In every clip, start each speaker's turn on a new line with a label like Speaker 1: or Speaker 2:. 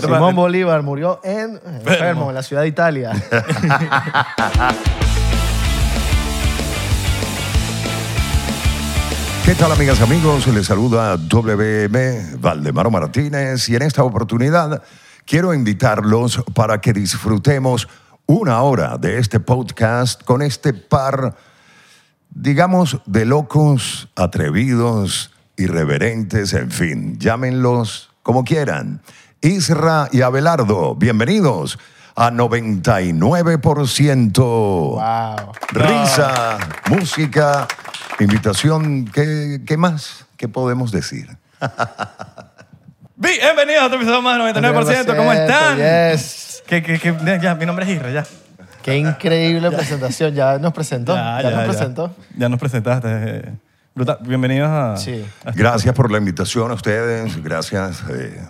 Speaker 1: Simón Bolívar murió en enfermo, en la ciudad de Italia.
Speaker 2: ¿Qué tal amigas y amigos? Les saluda WM Valdemaro Martínez y en esta oportunidad quiero invitarlos para que disfrutemos una hora de este podcast con este par, digamos, de locos, atrevidos, irreverentes, en fin, llámenlos como quieran. Isra y Abelardo, bienvenidos a 99%.
Speaker 1: wow.
Speaker 2: Risa, música, invitación. ¿Qué, qué más? ¿Qué podemos decir?
Speaker 3: Bienvenidos a otro episodio más de 99%. ¿Cómo están?
Speaker 1: Yes.
Speaker 3: Ya, mi nombre es Isra, ya.
Speaker 1: Qué increíble presentación. Ya nos presentó.
Speaker 3: Ya,
Speaker 1: Ya,
Speaker 3: ya,
Speaker 1: nos presentó.
Speaker 3: Ya nos presentaste. eh, brutal. Bienvenidos a.
Speaker 1: Sí.
Speaker 3: a-
Speaker 2: Gracias por la invitación a ustedes, gracias. eh,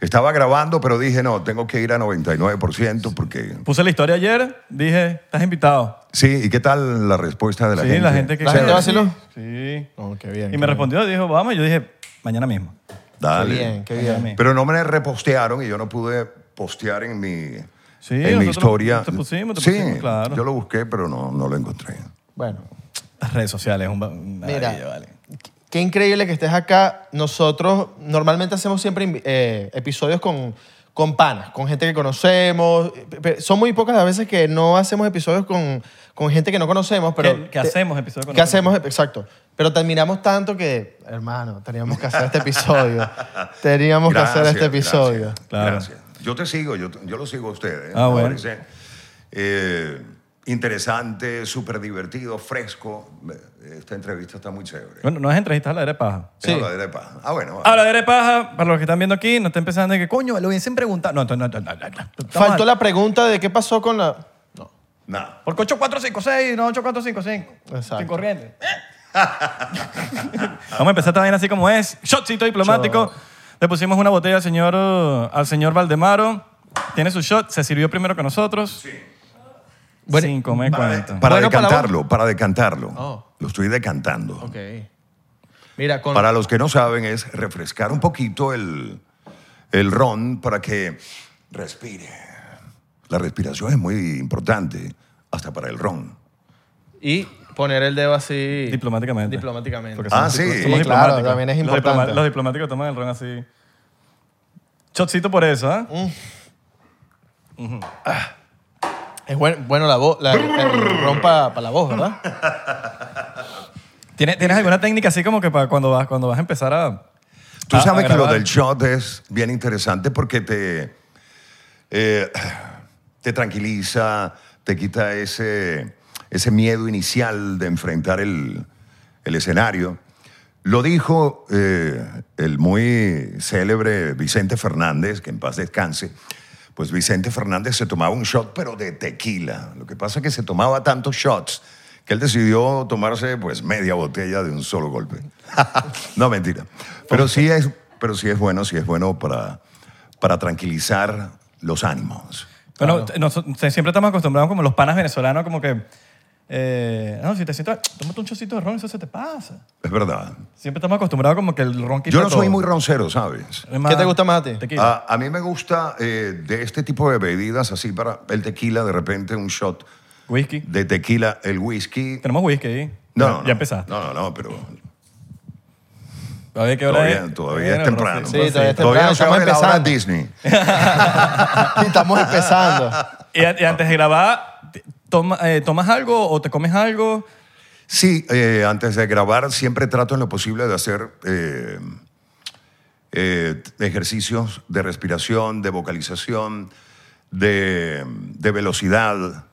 Speaker 2: estaba grabando, pero dije, no, tengo que ir a 99% porque...
Speaker 3: Puse la historia ayer, dije, estás invitado.
Speaker 2: Sí, ¿y qué tal la respuesta de la
Speaker 3: sí,
Speaker 2: gente?
Speaker 3: la gente que.
Speaker 1: ¿La gente vaciló?
Speaker 3: Sí.
Speaker 1: Oh, qué bien.
Speaker 3: Y
Speaker 1: qué
Speaker 3: me
Speaker 1: bien.
Speaker 3: respondió, dijo, vamos. Y yo dije, mañana mismo.
Speaker 2: Dale.
Speaker 1: Qué bien, qué bien.
Speaker 2: Pero no me repostearon y yo no pude postear en mi,
Speaker 3: Sí,
Speaker 2: en mi historia.
Speaker 3: te pusimos, te
Speaker 2: sí,
Speaker 3: pusimos, claro.
Speaker 2: yo lo busqué, pero no, no lo encontré.
Speaker 1: Bueno,
Speaker 3: Las redes sociales, un.
Speaker 1: Mira.
Speaker 3: maravilla, vale.
Speaker 1: Qué increíble que estés acá. Nosotros normalmente hacemos siempre eh, episodios con, con panas, con gente que conocemos. Son muy pocas las veces que no hacemos episodios con, con gente que no conocemos, pero...
Speaker 3: Que- que hacemos episodios con
Speaker 1: Que hacemos, exacto. Pero terminamos tanto que, hermano, teníamos que hacer este episodio. teníamos que hacer este episodio.
Speaker 2: Gracias,
Speaker 3: Claro.
Speaker 2: gracias. Yo te sigo, yo, yo lo sigo a ustedes.
Speaker 3: Ah,
Speaker 2: Me
Speaker 3: bueno.
Speaker 2: parece, eh, interesante, súper divertido, fresco. Esta entrevista está muy chévere.
Speaker 3: Bueno, no es entrevistas a la de paja.
Speaker 1: Sí.
Speaker 2: Habladera de paja. Ah, bueno.
Speaker 3: Habla de paja, para los que están viendo aquí, no estén pensando en que, coño, lo hubiesen preguntado. No, no, no, no, no, no, no.
Speaker 1: Faltó la pregunta de qué pasó con la... No.
Speaker 2: Nada.
Speaker 3: Porque 8456, no 8455.
Speaker 1: Exacto.
Speaker 3: Sin corriente. Vamos a empezar vaina así como es. Shotcito diplomático. Le pusimos una botella al señor, al señor Valdemaro. Tiene su shot. Se sirvió primero que nosotros. Sí. Sin comer
Speaker 2: Para,
Speaker 3: cuento.
Speaker 2: para
Speaker 1: Bueno, para
Speaker 2: decantarlo, para decantarlo.
Speaker 1: Oh.
Speaker 2: Lo estoy decantando.
Speaker 1: Ok. Mira, con...
Speaker 2: Para los que no saben, es refrescar un poquito el, el ron para que respire. La respiración es muy importante, hasta para el ron.
Speaker 1: Y poner el dedo así...
Speaker 3: Diplomáticamente.
Speaker 1: Diplomáticamente.
Speaker 3: Porque
Speaker 2: Ah,
Speaker 3: somos
Speaker 2: sí.
Speaker 3: diplo-
Speaker 2: Sí,
Speaker 3: somos
Speaker 1: claro,
Speaker 3: diplomáticos.
Speaker 1: también es
Speaker 3: Los
Speaker 1: importante.
Speaker 3: Los diplomáticos toman el ron así. Shotcito por eso, ¿ah?
Speaker 1: Es buen- bueno la voz, la, el ron para la voz, ¿verdad?
Speaker 3: ¿Tienes, ¿Tienes alguna técnica así como que para cuando vas, cuando vas a empezar a.
Speaker 2: Tú
Speaker 3: a-
Speaker 2: sabes
Speaker 3: a
Speaker 2: que lo
Speaker 3: grabar?
Speaker 2: del shot es bien interesante porque te, eh, te tranquiliza, te quita ese, ese miedo inicial de enfrentar el, el escenario. Lo dijo eh, el muy célebre Vicente Fernández, que en paz descanse. Pues Vicente Fernández se tomaba un shot, pero de tequila. Lo que pasa es que se tomaba tantos shots que él decidió tomarse pues media botella de un solo golpe. no, mentira. Pero sí es, pero sí es bueno, sí es bueno para, para tranquilizar los ánimos.
Speaker 3: Bueno, nos- te- siempre estamos acostumbrados como los panas venezolanos, como que. Eh, no, si te sientas, tómate un chocito de ron, eso se te pasa.
Speaker 2: Es verdad.
Speaker 3: Siempre estamos acostumbrados como que el ron quita
Speaker 2: Yo no soy
Speaker 3: todo.
Speaker 2: muy roncero, ¿sabes?
Speaker 1: ¿Qué te gusta más a ti?
Speaker 3: Tequila.
Speaker 2: A, a mí me gusta eh, de este tipo de bebidas, así para el tequila, de repente un shot
Speaker 3: Whisky.
Speaker 2: de tequila, el whisky.
Speaker 3: Tenemos whisky ahí.
Speaker 2: No,
Speaker 3: ya,
Speaker 2: no,
Speaker 3: ya
Speaker 2: no.
Speaker 3: empezaste.
Speaker 2: No, no, no, pero
Speaker 3: Todavía, ¿qué hora
Speaker 2: todavía,
Speaker 3: es?
Speaker 2: todavía es temprano.
Speaker 1: Sí, todavía es
Speaker 2: Todavía no se
Speaker 1: estamos
Speaker 2: abre la hora
Speaker 1: empezando.
Speaker 2: Disney.
Speaker 1: Estamos empezando.
Speaker 3: Y, y antes de grabar, toma- eh, ¿tomas algo o te comes algo?
Speaker 2: Sí, eh, antes de grabar siempre trato en lo posible de hacer eh, eh, ejercicios de respiración, de vocalización, de, de velocidad.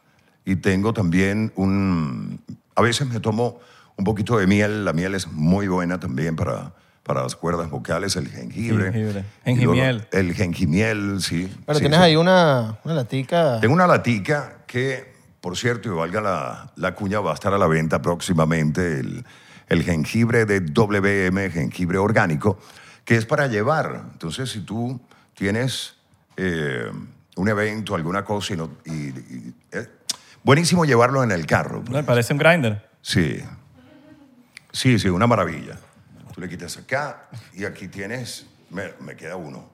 Speaker 2: Y tengo también un... A veces me tomo un poquito de miel. La miel es muy buena también para, para las cuerdas vocales, el jengibre.
Speaker 3: Jengibre. Jengimiel.
Speaker 2: El jengimiel, sí.
Speaker 1: Pero
Speaker 2: sí,
Speaker 1: tienes
Speaker 2: sí.
Speaker 1: ahí una, una latica.
Speaker 2: Tengo una latica que, por cierto, y valga la, la cuña, va a estar a la venta próximamente el, el jengibre de WM, jengibre orgánico, que es para llevar. Entonces, si tú tienes eh, un evento, alguna cosa, y no, y- y- eh, buenísimo llevarlo en el carro. pues.
Speaker 3: Me parece un grinder.
Speaker 2: Sí. Sí, sí, una maravilla. Tú le quitas acá y aquí tienes, me, me queda uno.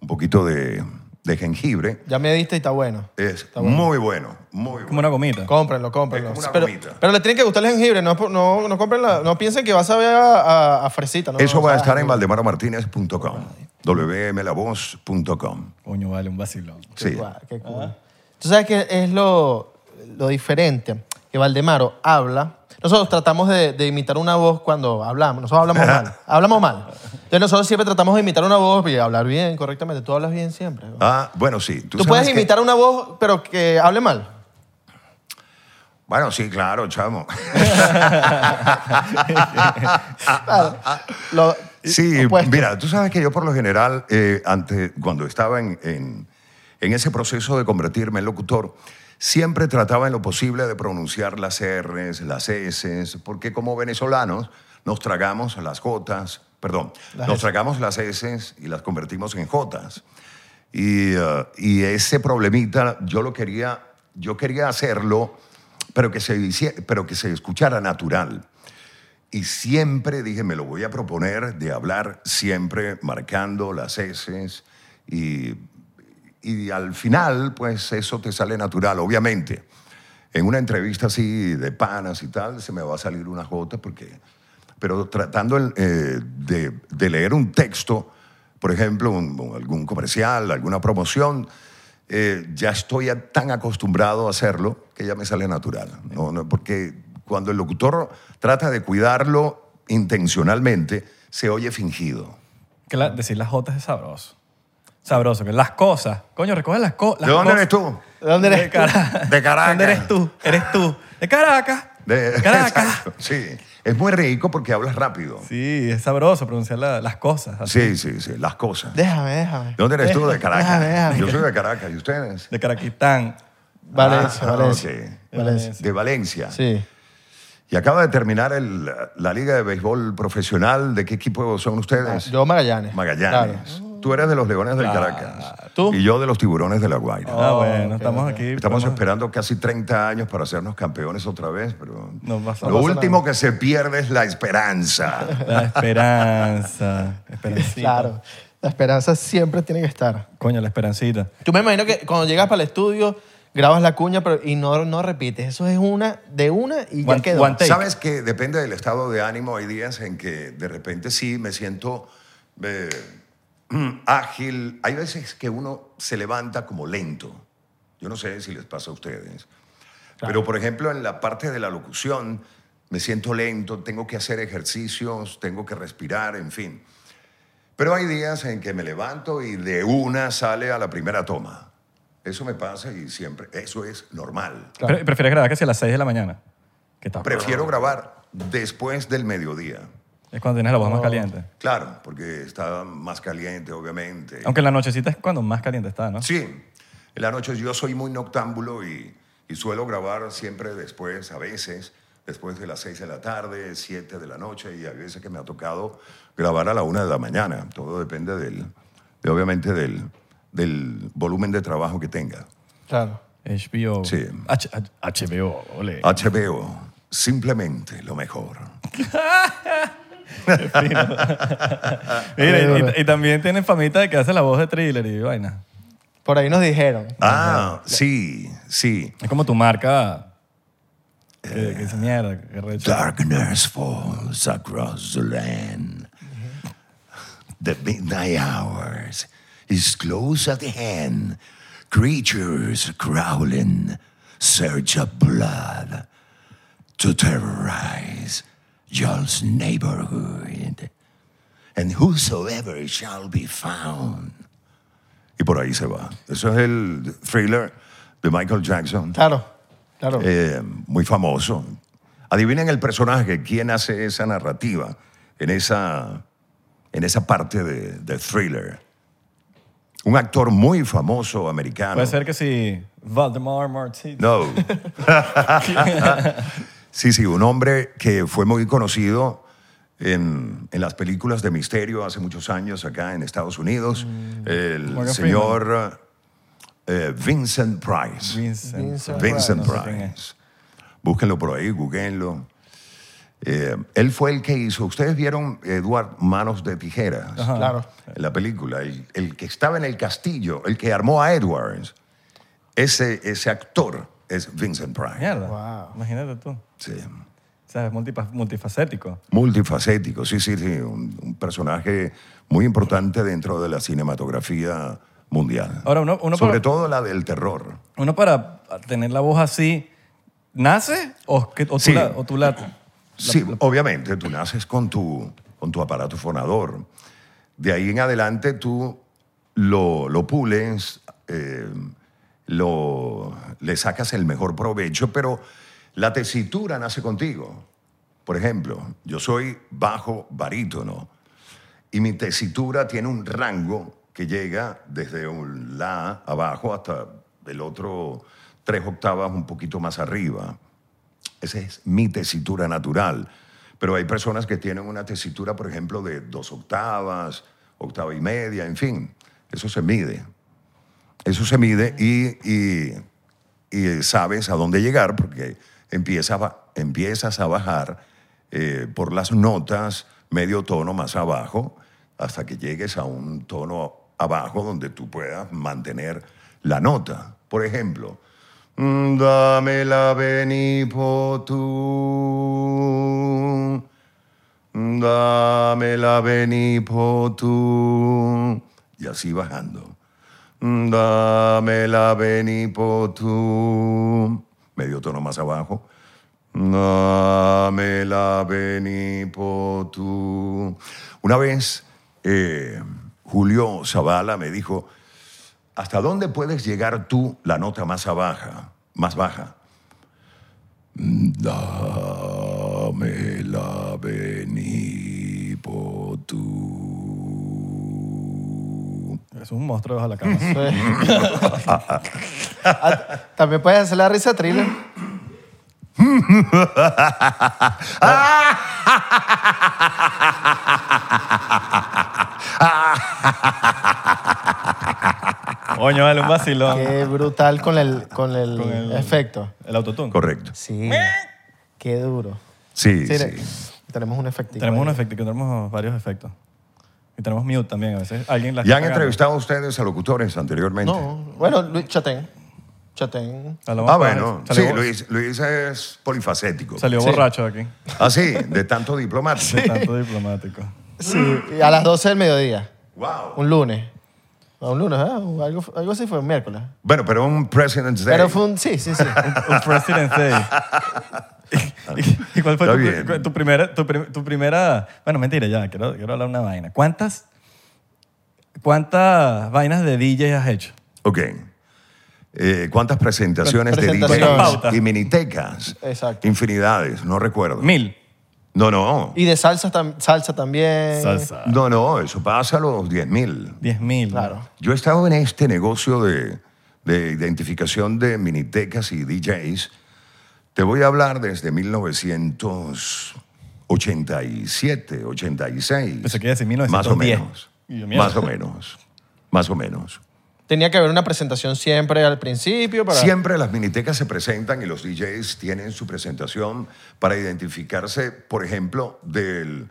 Speaker 2: un poquito de, de jengibre.
Speaker 1: Ya me diste y está bueno.
Speaker 2: Es
Speaker 1: Está bueno.
Speaker 2: muy bueno, muy bueno.
Speaker 3: Como una gomita.
Speaker 1: Cómprenlo, cómprenlo.
Speaker 2: Es como una
Speaker 1: pero,
Speaker 2: gomita.
Speaker 1: pero le tiene que gustar el jengibre, no, no, no, compren la- no piensen que vas a ver a, a- a fresita. ¿no?
Speaker 2: Eso va a estar en valdemaromartinez.com, wmlavoz.com.
Speaker 3: Coño, vale, un vacilón.
Speaker 1: Qué
Speaker 2: Sí.
Speaker 1: guay, qué cool. Tú sabes que es lo, lo diferente, que Valdemaro habla. Nosotros tratamos de, de imitar una voz cuando hablamos. Nosotros hablamos mal. Hablamos mal. Entonces nosotros siempre tratamos de imitar una voz y hablar bien, correctamente. Tú hablas bien siempre.
Speaker 2: Ah, bueno, sí.
Speaker 1: Tú, puedes
Speaker 2: que-
Speaker 1: imitar una voz, pero que hable mal.
Speaker 2: Bueno, sí, claro, chamo.
Speaker 1: Claro. Lo-
Speaker 2: Sí,
Speaker 1: opuesto.
Speaker 2: mira, tú sabes que yo por lo general, eh, ante, cuando estaba en, en- en ese proceso de convertirme en locutor, siempre trataba en lo posible de pronunciar las R's, las S, porque como venezolanos nos tragamos las Jotas, perdón,
Speaker 1: Las
Speaker 2: nos
Speaker 1: S.
Speaker 2: tragamos las S y las convertimos en Jotas. Y, eh, y ese problemita yo lo quería, yo quería hacerlo, pero que se, pero que se escuchara natural. Y siempre dije, me lo voy a proponer de hablar siempre marcando las S y, y al final, pues eso te sale natural, obviamente. En una entrevista así de panas y tal, se me va a salir una J porque... Pero tratando eh, de, de leer un texto, por ejemplo, un- algún comercial, alguna promoción, eh, ya estoy a- tan acostumbrado a hacerlo que ya me sale natural. ¿no? No, porque cuando el locutor trata de cuidarlo intencionalmente, se oye fingido.
Speaker 3: Que la- decir las jotas es sabroso. Sabroso. Que las cosas. Coño, recoge las, co- las
Speaker 2: ¿De dónde
Speaker 3: cosas.
Speaker 2: eres tú?
Speaker 1: ¿De dónde eres
Speaker 3: De
Speaker 1: tú?
Speaker 2: De Caracas.
Speaker 3: ¿Dónde eres tú? Eres tú. De Caracas.
Speaker 2: De-
Speaker 3: Caracas.
Speaker 2: Exacto, Sí, es muy rico porque hablas rápido.
Speaker 3: Sí, es sabroso pronunciar la- las cosas.
Speaker 2: Sí,
Speaker 3: así.
Speaker 2: sí, sí, las cosas.
Speaker 1: Déjame, déjame.
Speaker 2: ¿De dónde eres tú? De Caracas.
Speaker 1: Déjame, déjame.
Speaker 2: Yo soy de Caracas. ¿Y ustedes?
Speaker 3: De Caraquistán.
Speaker 1: Valencia,
Speaker 2: Ah,
Speaker 1: Valencia.
Speaker 2: ok.
Speaker 1: Valencia.
Speaker 2: De Valencia.
Speaker 1: Sí.
Speaker 2: Y acaba de terminar el- la Liga de Béisbol Profesional. ¿De qué equipo son ustedes?
Speaker 1: Yo Magallanes.
Speaker 2: Magallanes.
Speaker 1: Claro.
Speaker 2: Tú eres de los Leones del
Speaker 3: Claro.
Speaker 2: Caracas.
Speaker 1: ¿Tú?
Speaker 2: Y yo de los Tiburones de La Guaira.
Speaker 3: ah,
Speaker 1: Oh,
Speaker 3: bueno, estamos aquí.
Speaker 2: Estamos esperando casi 30 años para hacernos campeones otra vez, pero
Speaker 3: No pasa
Speaker 2: lo último que se pierde es la esperanza.
Speaker 3: La esperanza. Esperancita.
Speaker 1: Claro. La esperanza siempre tiene que estar.
Speaker 3: Coño, la esperancita.
Speaker 1: Tú me imagino que cuando llegas para el estudio, grabas la cuña pero, y no, no repites. Eso es una de una y
Speaker 3: One-
Speaker 1: ya quedó.
Speaker 2: Sabes que depende del estado de ánimo. Hay días en que de repente sí me siento eh, ágil. Hay veces que uno se levanta como lento. Yo no sé si les pasa a ustedes. Pero, por ejemplo, en la parte de la locución, me siento lento, tengo que hacer ejercicios, tengo que respirar, en fin. Pero hay días en que me levanto y de una sale a la primera toma. Eso me pasa y siempre, eso es normal.
Speaker 1: Claro.
Speaker 3: ¿Prefieres grabar sea a las 6 de la mañana? Que está
Speaker 2: Prefiero grabar después del mediodía.
Speaker 3: Es cuando tienes la voz
Speaker 1: Oh.
Speaker 3: más caliente.
Speaker 2: Claro, porque está más caliente, obviamente.
Speaker 3: Aunque en la nochecita es cuando más caliente está, ¿no?
Speaker 2: Sí, en la noche yo soy muy noctámbulo y, y suelo grabar siempre después, a veces, después de las 6 de la tarde, 7 de la noche, y a veces que me ha tocado grabar a la 1 de la mañana. Todo depende del, de, obviamente del, del volumen de trabajo que tenga.
Speaker 1: Claro.
Speaker 3: HBO.
Speaker 2: Sí.
Speaker 3: H- H- HBO, ole.
Speaker 2: HBO, simplemente lo mejor.
Speaker 3: Mira, y, y- también tienen famita de que hace la voz de thriller y vaina.
Speaker 1: Por ahí nos dijeron.
Speaker 2: Ah, sí, sí.
Speaker 3: Es como tu marca. Que, que dice mierda, que.
Speaker 2: Darkness falls across the land. The midnight hours is close at hand. Creatures crawling, search of blood to terrorize y'all's neighborhood. And whosoever shall be found. Y por ahí se va. Eso es el thriller de Michael Jackson.
Speaker 1: Claro, claro.
Speaker 2: Eh, muy famoso. Adivinen el personaje, quién hace esa narrativa en esa, en esa parte de, de thriller. Un actor muy famoso americano.
Speaker 3: Puede ser que si Valdemar Martínez.
Speaker 2: No. sí, sí, un hombre que fue muy conocido en, en las películas de misterio hace muchos años acá en Estados Unidos. El
Speaker 3: Morgan
Speaker 2: señor eh, Vincent Price.
Speaker 3: Vincent.
Speaker 1: Vincent
Speaker 2: Vincent
Speaker 3: No sé quién es.
Speaker 2: Price. Búsquenlo por ahí, googleenlo. Eh, él fue el que hizo, ustedes vieron Edward Manos de Tijeras,
Speaker 3: Ajá.
Speaker 1: Claro.
Speaker 2: en la película, el, el que estaba en el castillo, el que armó a Edwards, ese, ese actor es Vincent Price.
Speaker 3: Mierda.
Speaker 1: Wow.
Speaker 3: Imagínate tú.
Speaker 2: Sí.
Speaker 3: O sea, es multifa- multifacético.
Speaker 2: Multifacético, sí, sí, sí, un, un personaje muy importante dentro de la cinematografía mundial.
Speaker 3: Ahora, uno- uno
Speaker 2: Sobre todo la del terror.
Speaker 3: Uno para tener la voz así, ¿nace o, que- o, tú,
Speaker 2: Sí.
Speaker 3: la, o tú la-
Speaker 2: Sí, obviamente, tú naces con tu, con tu aparato fonador. De ahí en adelante tú lo, lo pules, eh, lo, le sacas el mejor provecho, pero la tesitura nace contigo. Por ejemplo, yo soy bajo barítono y mi tesitura tiene un rango que llega desde un la abajo hasta el otro tres octavas un poquito más arriba. Esa es mi tesitura natural. Pero hay personas que tienen una tesitura, por ejemplo, de dos octavas, octava y media, en fin. Eso se mide. Eso se mide y, sabes a dónde llegar porque empiezas a bajar eh, por las notas medio tono más abajo hasta que llegues a un tono abajo donde tú puedas mantener la nota. Por ejemplo, mm, dame la benipo tú, dame la y así bajando. Dame la benipo tú. Medio tono más abajo. Dame la benipo tú. Una vez eh, Julio Zavala me dijo, ¿hasta dónde puedes llegar tú la nota más baja? Más baja. Dame la benipo
Speaker 3: Es un monstruo bajo la cama.
Speaker 1: Ah, También puedes hacer la risa thriller.
Speaker 3: Coño, dale un vacilón.
Speaker 1: Qué brutal con el, con el,
Speaker 3: Con el-
Speaker 1: efecto.
Speaker 3: El autotune.
Speaker 2: Correcto.
Speaker 1: Sí. Qué duro.
Speaker 2: Sí,
Speaker 1: Sí,
Speaker 2: sí.
Speaker 1: Tenemos un efectico.
Speaker 3: Tenemos
Speaker 1: ahí.
Speaker 3: un efecto, que tenemos varios efectos. Y tenemos mute también a veces. Alguien la
Speaker 2: ¿Ya
Speaker 3: está
Speaker 2: han
Speaker 3: cagando.
Speaker 2: entrevistado ustedes a locutores anteriormente?
Speaker 1: No, bueno, Luis Chatén. Chatén.
Speaker 2: Ah, bueno.
Speaker 3: Salió,
Speaker 2: Sí, Luis, Luis es polifacético.
Speaker 3: salió
Speaker 1: Sí.
Speaker 3: borracho de aquí.
Speaker 2: Ah, sí, de tanto diplomático.
Speaker 3: De tanto diplomático.
Speaker 1: Sí, y a las 12 del mediodía.
Speaker 2: Wow.
Speaker 1: Un lunes. No, un lunes, ¿eh? Algo, algo así fue un miércoles.
Speaker 2: Bueno, pero un President's Day.
Speaker 1: Pero fue un. Sí, sí, sí.
Speaker 3: Un President's Day. ¿Y, y cuál fue tu, tu primera, tu, tu primera... Bueno, mentira, ya, quiero, quiero hablar una vaina. ¿Cuántas, ¿Cuántas vainas de DJ has hecho?
Speaker 2: Ok. Eh, ¿Cuántas presentaciones de
Speaker 1: Presentaciones.
Speaker 2: DJs
Speaker 3: Pauta.
Speaker 2: y minitecas?
Speaker 1: Exacto.
Speaker 2: Infinidades, no recuerdo.
Speaker 3: Mil.
Speaker 2: No, no.
Speaker 1: Y de salsa, tam- salsa también.
Speaker 3: Salsa.
Speaker 2: No, no, eso pasa a los 10 mil.
Speaker 3: Diez mil.
Speaker 1: Claro.
Speaker 2: Yo he estado en este negocio de, de identificación de minitecas y DJs. Te voy a hablar desde 1987, 86.
Speaker 3: Pensé que decir
Speaker 2: Más o
Speaker 3: 1910.
Speaker 2: menos.
Speaker 3: Y yo, mierda.
Speaker 2: Más o menos. Más o menos.
Speaker 1: Tenía que haber una presentación siempre al principio para.
Speaker 2: Siempre las minitecas se presentan y los DJs tienen su presentación para identificarse, por ejemplo, del,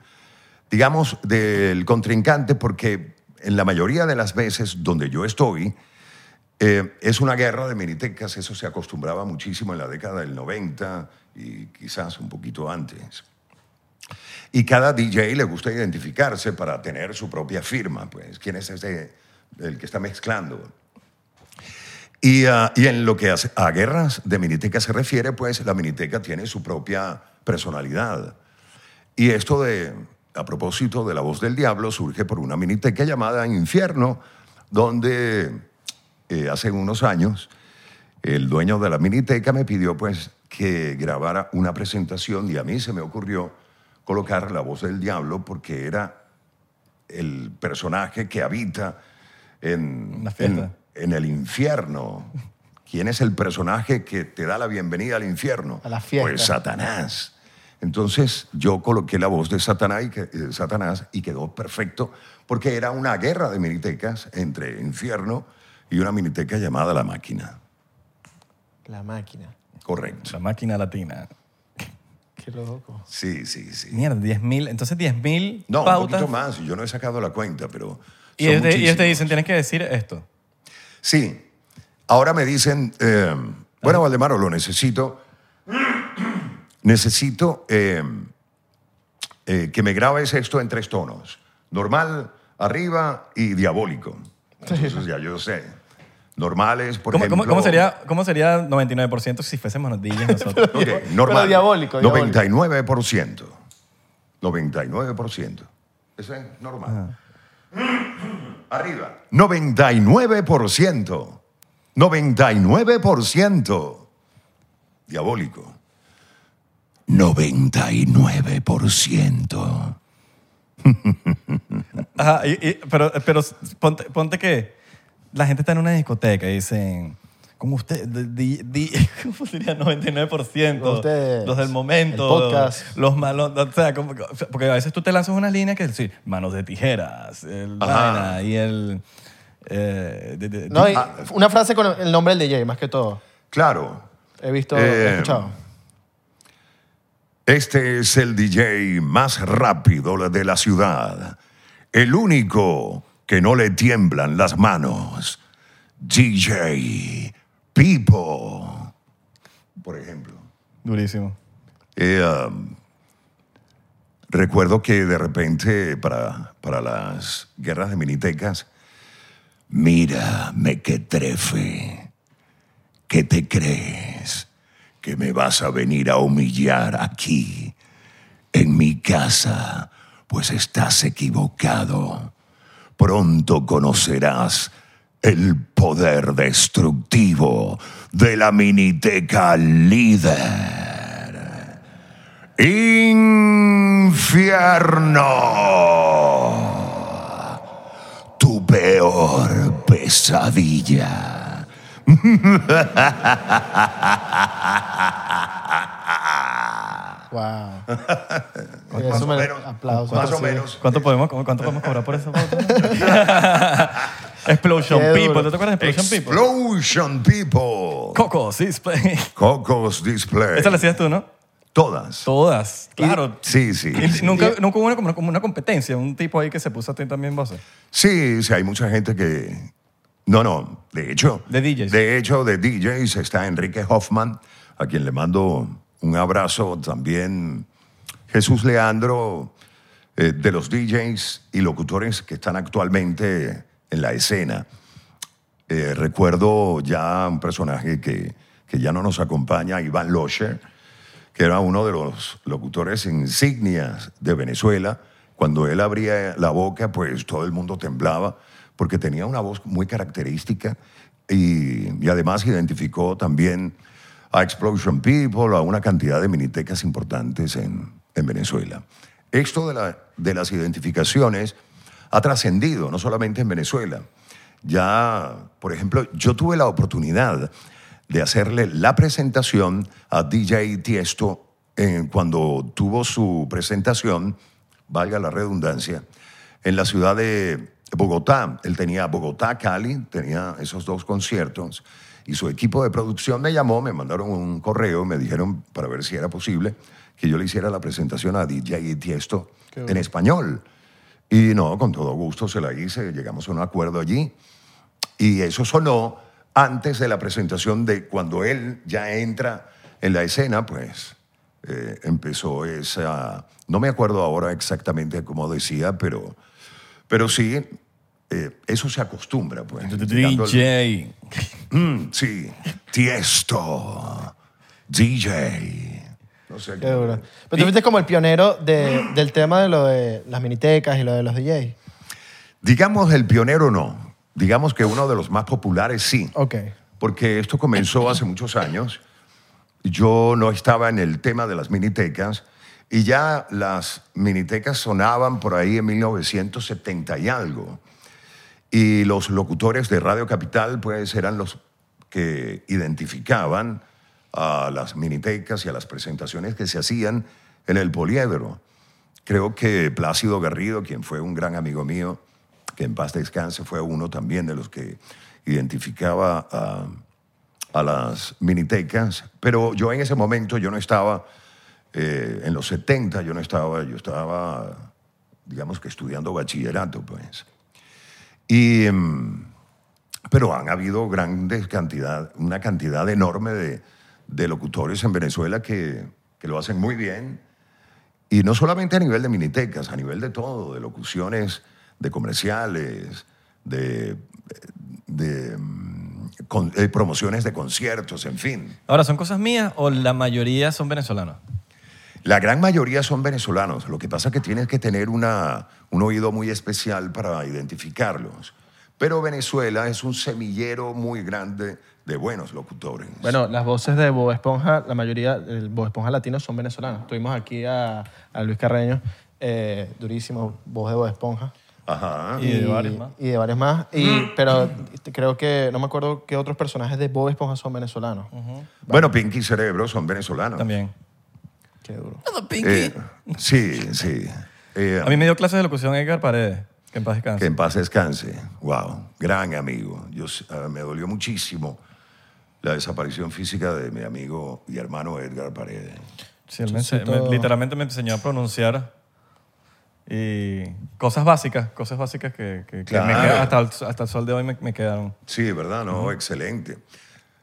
Speaker 2: digamos, del contrincante, porque en la mayoría de las veces donde yo estoy, eh, es una guerra de minitecas, eso se acostumbraba muchísimo en la década del 90 y quizás un poquito antes. Y cada DJ le gusta identificarse para tener su propia firma, pues, quién es ese, el que está mezclando. Y, ah, en lo que a guerras de miniteca se refiere, pues la miniteca tiene su propia personalidad. Y esto de, a propósito de La Voz del Diablo, surge por una miniteca llamada Infierno, donde eh, hace unos años el dueño de la miniteca me pidió pues que grabara una presentación y a mí se me ocurrió colocar La Voz del Diablo porque era el personaje que habita en, el infierno. ¿Quién es el personaje que te da la bienvenida al infierno?
Speaker 1: A la fiesta.
Speaker 2: Pues Satanás. Entonces yo coloqué la voz de Satanás y, que- eh, Satanás y quedó perfecto porque era una guerra de minitecas entre infierno y una miniteca llamada La Máquina.
Speaker 1: La máquina.
Speaker 2: Correcto.
Speaker 3: La máquina latina.
Speaker 1: Qué loco.
Speaker 2: Sí, sí, sí.
Speaker 3: Mierda, 10 mil. Entonces 10 mil
Speaker 2: No, un
Speaker 3: pautas.
Speaker 2: poquito más. Yo no he sacado la cuenta, pero.
Speaker 3: Y
Speaker 2: son
Speaker 3: ellos, te, y ellos te
Speaker 2: muchísimos.
Speaker 3: dicen, tienes que decir esto.
Speaker 2: Sí. Ahora me dicen, eh, bueno, Valdemaro, lo necesito. Necesito eh, eh, que me grabes esto en tres tonos. Normal, arriba y diabólico. Entonces ya yo sé. Normales, por
Speaker 3: ¿Cómo,
Speaker 2: ejemplo.
Speaker 3: cómo- sería, ¿Cómo sería 99% si fuésemos los DJs nosotros?
Speaker 2: Ok, normal.
Speaker 1: diabólico, diabólico.
Speaker 2: 99%. 99%. Eso es normal. Arriba. 99%. 99%. Diabólico. 99%.
Speaker 3: Ajá, y- y- pero, pero ponte, ponte que la gente está en una discoteca y dicen, como usted, di, di- ¿cómo sería 99%?
Speaker 1: Ustedes,
Speaker 3: los del momento.
Speaker 1: el podcast.
Speaker 3: Los malos, o sea, como- porque a veces tú te lanzas unas líneas que sí, manos de tijeras, el vaina y el... eh, de- de-
Speaker 1: No, y
Speaker 2: Ah.
Speaker 1: una frase con el nombre del DJ, más que todo.
Speaker 2: Claro.
Speaker 1: He visto,
Speaker 2: Eh,
Speaker 1: he escuchado.
Speaker 2: Este es el DJ más rápido de la ciudad. El único que no le tiemblan las manos. DJ Pipo. Por ejemplo.
Speaker 3: Durísimo.
Speaker 2: Eh, um, recuerdo que de repente para, para las guerras de minitecas, mira, me que trefe, ¿qué te crees? ¿Que me vas a venir a humillar aquí, en mi casa? Pues estás equivocado. Pronto conocerás el poder destructivo de la miniteca líder. Infierno. Tu peor pesadilla.
Speaker 1: Wow.
Speaker 2: Más
Speaker 1: Eso
Speaker 2: o
Speaker 1: me-
Speaker 2: menos.
Speaker 1: Aplausos.
Speaker 2: Más o
Speaker 1: Sí.
Speaker 2: menos.
Speaker 3: ¿Cuánto podemos, cuánto podemos cobrar por eso? Explosion People.
Speaker 1: duro.
Speaker 3: ¿Tú te acuerdas de Explosion People?
Speaker 2: Explosion People.
Speaker 3: Coco, sí. display.
Speaker 2: Cocos Display.
Speaker 3: Esa la hacías tú, ¿no?
Speaker 2: Todas.
Speaker 3: Todas, claro.
Speaker 2: Sí, sí.
Speaker 3: Y
Speaker 2: sí.
Speaker 3: nunca, nunca hubo una, como, como una competencia, un tipo ahí que se puso a ti también voces.
Speaker 2: Sí, sí, hay mucha gente que... No, no, de hecho...
Speaker 3: De DJs.
Speaker 2: De hecho, de DJs está Enrique Hoffman, a quien le mando un abrazo. También Jesús Leandro, eh, de los DJs y locutores que están actualmente en la escena. Eh, recuerdo ya un personaje que, que ya no nos acompaña, Iván Locher, que era uno de los locutores insignias de Venezuela. Cuando él abría la boca, pues todo el mundo temblaba, porque tenía una voz muy característica y, y además identificó también a Explosion People, a una cantidad de minitecas importantes en, en Venezuela. Esto de, la- de las identificaciones ha trascendido, no solamente en Venezuela. Ya, por ejemplo, yo tuve la oportunidad de hacerle la presentación a DJ Tiesto en- cuando tuvo su presentación, valga la redundancia, en la ciudad de Bogotá. Él tenía Bogotá, Cali, tenía esos dos conciertos. Y su equipo de producción me llamó, me mandaron un correo, me dijeron para ver si era posible que yo le hiciera la presentación a DJ Tiesto en español. Y no, con todo gusto se la hice, llegamos a un acuerdo allí. Y eso sonó antes de la presentación de cuando él ya entra en la escena, pues eh, empezó esa... No me acuerdo ahora exactamente cómo decía, pero, pero sí, eh, eso se acostumbra, pues.
Speaker 3: DJ.
Speaker 2: Mm, sí, Tiesto, DJ. No sé
Speaker 1: Qué duro. Pero tú fuiste como el pionero de- del tema de lo de las minitecas y lo de los DJs.
Speaker 2: Digamos el pionero no, digamos que uno de los más populares sí.
Speaker 1: Ok.
Speaker 2: porque esto comenzó hace muchos años. Yo no estaba en el tema de las minitecas y ya las minitecas sonaban por ahí en 1970 y algo. Y los locutores de Radio Capital pues eran los que identificaban a las minitecas y a las presentaciones que se hacían en el poliedro. Creo que Plácido Garrido, quien fue un gran amigo mío, que en paz descanse, fue uno también de los que identificaba a, a las minitecas. Pero yo en ese momento yo no estaba eh, en los 70 yo no estaba, yo estaba, digamos que estudiando bachillerato, pues. Mm, pero han habido grandes cantidad, una cantidad enorme de, de locutores en Venezuela que, lo hacen muy bien. Y no solamente a nivel de minitecas, a nivel de todo, de locuciones, de comerciales, de, de, eh, promociones de conciertos, en fin.
Speaker 3: Ahora, ¿son cosas mías o la mayoría son venezolanos?
Speaker 2: La gran mayoría son venezolanos. Lo que pasa es que tienes que tener una, un oído muy especial para identificarlos. Pero Venezuela es un semillero muy grande de buenos locutores.
Speaker 1: Bueno, las voces de Bob Esponja, la mayoría del Bob Esponja latino son venezolanos. Tuvimos aquí a, a Luis Carreño, eh, durísimo, voz de Bob Esponja.
Speaker 2: Ajá.
Speaker 3: Y de varios más.
Speaker 1: Y de varios más. Y, pero creo que, no me acuerdo qué otros personajes de Bob Esponja son venezolanos.
Speaker 2: Bueno, Pinky y Cerebro son venezolanos.
Speaker 3: También.
Speaker 1: Qué duro.
Speaker 2: Eh, sí, sí. Eh,
Speaker 3: A mí me dio clases de locución Edgar Paredes, que en paz
Speaker 2: que
Speaker 3: descanse.
Speaker 2: en paz descanse. Wow, gran amigo. Yo, me dolió muchísimo la desaparición física de mi amigo y hermano Edgar Paredes.
Speaker 3: Sí, él me ense-
Speaker 1: Chocito.
Speaker 3: me- literalmente me enseñó a pronunciar y cosas básicas, cosas básicas que, que- que me
Speaker 2: Claro.
Speaker 3: quedan- hasta, el, hasta el sol de hoy me, me quedaron.
Speaker 2: Sí, ¿verdad? No, excelente.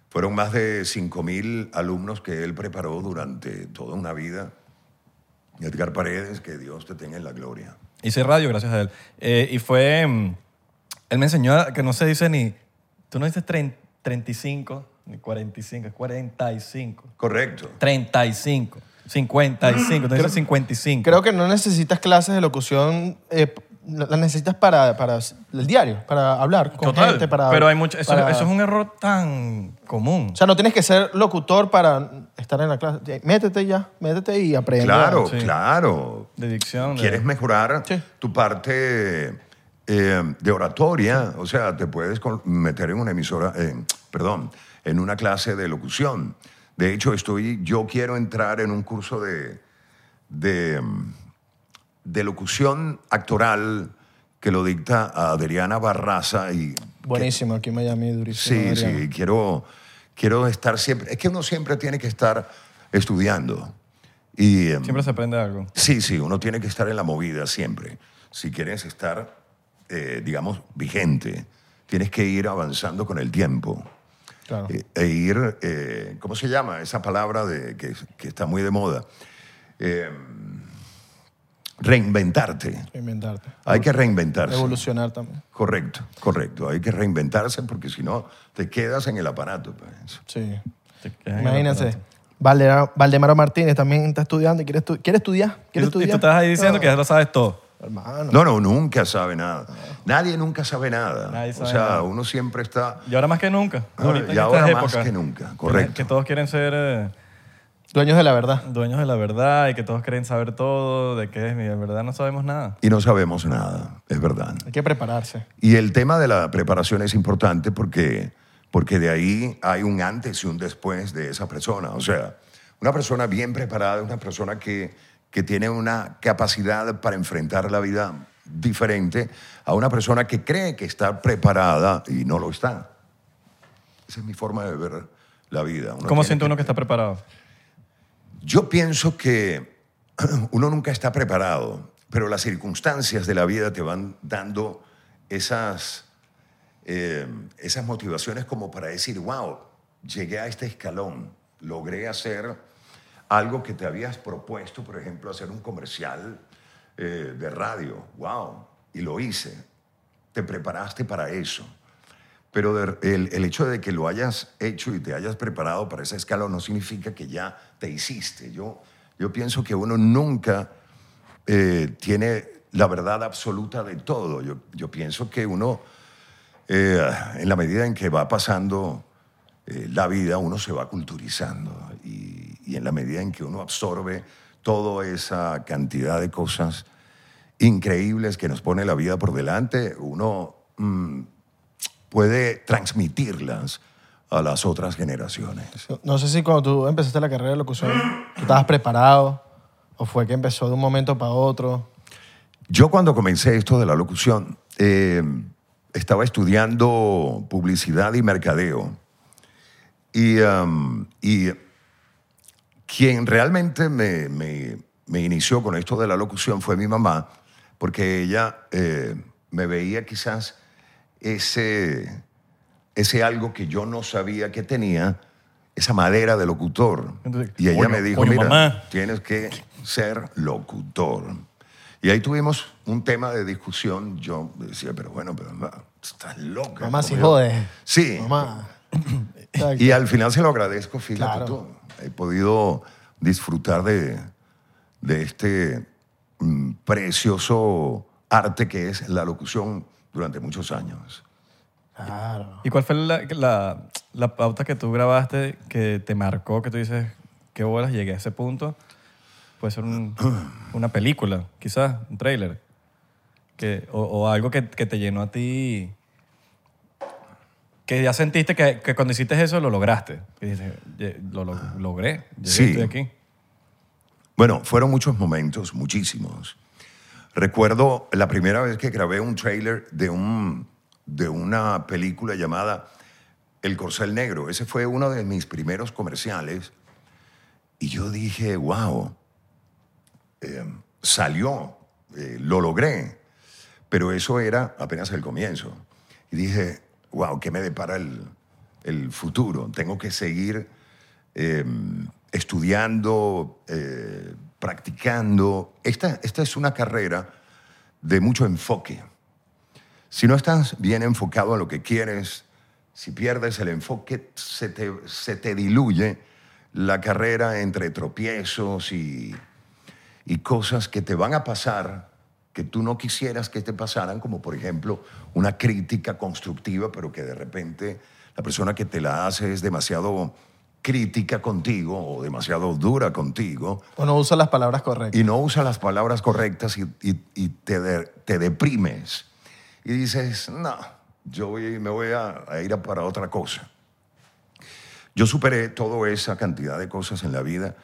Speaker 2: Fueron más de 5.000 alumnos que él preparó durante toda una vida. Edgar Paredes, que Dios te tenga en la gloria.
Speaker 3: Hice radio gracias a él. Eh, y fue, mm, él me enseñó que no se dice ni, tú no dices trein- 35, ni 45, es 45.
Speaker 2: Correcto.
Speaker 3: 35, 55, tú dices 55.
Speaker 1: Creo que no necesitas clases de locución, eh, las necesitas para, para el diario, para hablar con
Speaker 3: Total,
Speaker 1: gente. Para,
Speaker 3: pero hay mucho, eso,
Speaker 1: para-
Speaker 3: eso es un error tan común.
Speaker 1: O sea, no tienes que ser locutor para estar en la clase. Métete ya, métete y aprende.
Speaker 2: Claro,
Speaker 3: Sí.
Speaker 2: claro.
Speaker 3: de dicción. de-
Speaker 2: ¿Quieres mejorar
Speaker 1: Sí.
Speaker 2: tu parte eh, de oratoria? O sea, te puedes meter en una emisora, eh, perdón, en una clase de locución. De hecho, estoy, yo quiero entrar en un curso de, de, de locución actoral que lo dicta Adriana Barraza y
Speaker 1: Buenísimo, aquí en Miami, durísimo.
Speaker 2: Sí,
Speaker 1: Adrián.
Speaker 2: sí, quiero, quiero estar siempre. Es que uno siempre tiene que estar estudiando. Y, em,
Speaker 3: Siempre se aprende algo.
Speaker 2: Sí, sí, uno tiene que estar en la movida siempre. Si quieres estar, eh, digamos, vigente, tienes que ir avanzando con el tiempo.
Speaker 1: Claro.
Speaker 2: Eh, e ir, eh, ¿cómo se llama? Esa palabra de, que, que está muy de moda. Eh, reinventarte.
Speaker 1: Inventarte.
Speaker 2: Hay que reinventarse.
Speaker 1: Evolucionar también.
Speaker 2: Correcto, correcto. Hay que reinventarse porque si no, te quedas en el aparato. pues.
Speaker 1: Sí. Imagínense. Valdemaro, Valdemaro Martínez también está estudiando y quiere, estu- quiere estudiar.
Speaker 3: Y
Speaker 1: ¿Quiere
Speaker 3: tú, y
Speaker 1: estudiar?
Speaker 3: tú estás ahí diciendo
Speaker 1: No,
Speaker 3: que ya lo sabes todo.
Speaker 1: Hermano.
Speaker 2: No, no, nunca sabe nada. Nadie nunca sabe nada.
Speaker 3: Nadie
Speaker 2: o
Speaker 3: sabe
Speaker 2: sea,
Speaker 3: nada.
Speaker 2: uno siempre está...
Speaker 3: Y ahora más que nunca.
Speaker 2: Ah, y ahora más que nunca,
Speaker 3: que-
Speaker 2: correcto.
Speaker 3: Que, todos quieren ser eh,
Speaker 1: Dueños de la verdad.
Speaker 3: dueños de la verdad y que todos quieren saber todo, de qué es, y de verdad no sabemos nada.
Speaker 2: Y no sabemos nada, es verdad.
Speaker 1: Hay que prepararse.
Speaker 2: Y el tema de la preparación es importante porque, porque de ahí hay un antes y un después de esa persona. O sea, una persona bien preparada es una persona que, que tiene una capacidad para enfrentar la vida diferente a una persona que cree que está preparada y no lo está. Esa es mi forma de ver la vida. Uno
Speaker 3: ¿Cómo siente uno que está preparado?
Speaker 2: Yo pienso que uno nunca está preparado, pero las circunstancias de la vida te van dando esas, eh, esas motivaciones como para decir, wow, llegué a este escalón, logré hacer algo que te habías propuesto, por ejemplo, hacer un comercial eh, de radio, wow, y lo hice. Te preparaste para eso. Pero de- el, hecho de que lo hayas hecho y te hayas preparado para esa escala no significa que ya te hiciste. Yo, yo pienso que uno nunca eh, tiene la verdad absoluta de todo. Yo, yo pienso que uno, eh, en la medida en que va pasando eh, la vida, uno se va culturizando. Y, y en la medida en que uno absorbe toda esa cantidad de cosas increíbles que nos pone la vida por delante, uno mm, puede transmitirlas a las otras generaciones.
Speaker 1: No sé si cuando tú empezaste la carrera de locución, tú estabas preparado o fue que empezó de un momento para otro.
Speaker 2: Yo cuando comencé esto de la locución, eh, estaba estudiando publicidad y mercadeo. Y, um, y Quien realmente me, me- me inició con esto de la locución fue mi mamá, porque ella eh, me veía quizás ese, ese algo que yo no sabía que tenía, esa madera de locutor.
Speaker 3: Entonces,
Speaker 2: y ella me dijo, mira,
Speaker 3: mamá".
Speaker 2: tienes que ser locutor. Y ahí tuvimos un tema de discusión. Yo decía, pero bueno, pero mamá, estás loca.
Speaker 1: Mamá, si jode.
Speaker 2: Sí.
Speaker 1: Mamá.
Speaker 2: Y al final se lo agradezco, fíjate
Speaker 1: Claro.
Speaker 2: tú. He podido disfrutar de, de este mm, precioso arte que es la locución durante muchos años.
Speaker 1: Claro.
Speaker 3: ¿Y cuál fue la, la, la pauta que tú grabaste que te marcó, que tú dices, qué bolas llegué a ese punto? Puede ser un- una película, quizás, un tráiler. Que, o, o algo que, que te llenó a ti, que ya sentiste que, que cuando hiciste eso lo lograste. Que dices, "Ye- lo, lo- logré, llegué,
Speaker 2: Sí.
Speaker 3: estoy aquí.
Speaker 2: Bueno, fueron muchos momentos, muchísimos. Recuerdo la primera vez que grabé un trailer de, un, de una película llamada El Corcel Negro. Ese fue uno de mis primeros comerciales. Y yo dije, wow, eh, salió, eh, lo logré. Pero eso era apenas el comienzo. Y dije, wow, ¿qué me depara el, el futuro? Tengo que seguir eh, estudiando, eh, practicando. Esta, esta es una carrera de mucho enfoque. Si no estás bien enfocado a lo que quieres, si pierdes el enfoque, se te, se te diluye la carrera entre tropiezos y, y cosas que te van a pasar que tú no quisieras que te pasaran, como por ejemplo una crítica constructiva, pero que de repente la persona que te la hace es demasiado crítica contigo o demasiado dura contigo
Speaker 1: O no usa las palabras correctas.
Speaker 2: y no usa las palabras correctas y, y- y te, de- te deprimes. Y dices, no, yo voy- me voy a, a ir a para otra cosa. Yo superé toda esa cantidad de cosas en la vida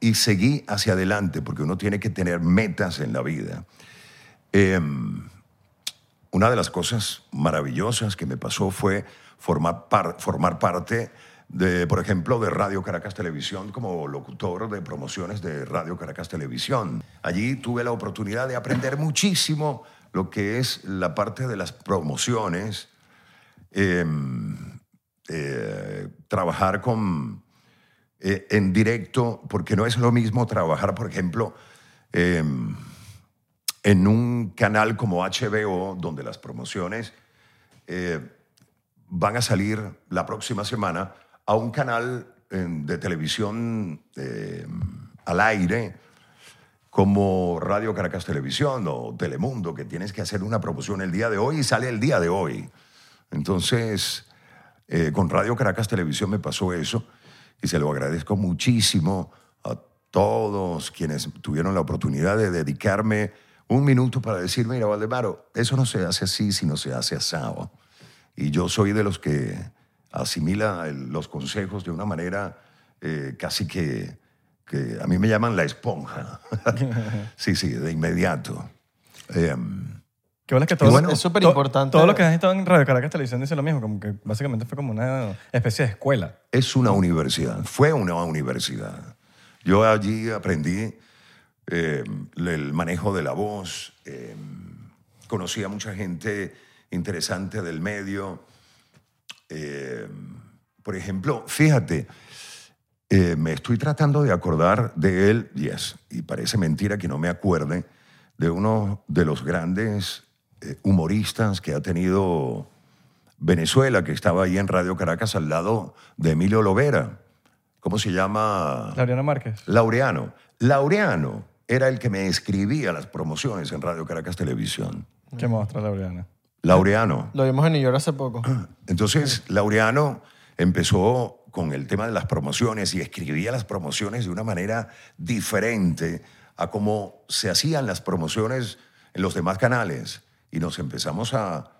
Speaker 2: y seguí hacia adelante porque uno tiene que tener metas en la vida. Em, una de las cosas maravillosas que me pasó fue formar, par- formar parte de, por ejemplo, de Radio Caracas Televisión como locutor de promociones de Radio Caracas Televisión. Allí tuve la oportunidad de aprender muchísimo lo que es la parte de las promociones, em, eh, trabajar con, eh, en directo, porque no es lo mismo trabajar, por ejemplo, em, en un canal como HBO, donde las promociones eh, van a salir la próxima semana, a un canal de televisión eh, al aire como Radio Caracas Televisión o Telemundo, que tienes que hacer una promoción el día de hoy y sale el día de hoy. Entonces, eh, con Radio Caracas Televisión me pasó eso y se lo agradezco muchísimo a todos quienes tuvieron la oportunidad de dedicarme un minuto para decir, mira, Valdemaro, eso no se hace así, sino se hace asado. Y yo soy de los que asimila el- los consejos de una manera eh, casi que, que a mí me llaman la esponja. sí, sí, de inmediato. Em,
Speaker 3: Qué bolas que
Speaker 2: Y
Speaker 3: todos,
Speaker 2: bueno,
Speaker 1: es súper
Speaker 3: to-
Speaker 1: importante.
Speaker 3: Todos los que han estado en Radio Caracas Televisión dicen lo mismo, como que básicamente fue como una especie de escuela.
Speaker 2: es una universidad, fue una universidad. Yo allí aprendí eh, el manejo de la voz, eh, conocí a mucha gente interesante del medio. Eh, por ejemplo, fíjate, eh, me estoy tratando de acordar de él, yes, y parece mentira que no me acuerde, de uno de los grandes eh, humoristas que ha tenido Venezuela, que estaba ahí en Radio Caracas al lado de Emilio Lovera. ¿Cómo se llama?
Speaker 3: Laureano Márquez.
Speaker 2: Laureano. Laureano era el que me escribía las promociones en Radio Caracas Televisión.
Speaker 3: ¿Qué muestra Laureano?
Speaker 2: Laureano.
Speaker 1: Lo vimos en New York hace poco.
Speaker 2: Entonces, Laureano empezó con el tema de las promociones y escribía las promociones de una manera diferente a cómo se hacían las promociones en los demás canales. Y nos empezamos a,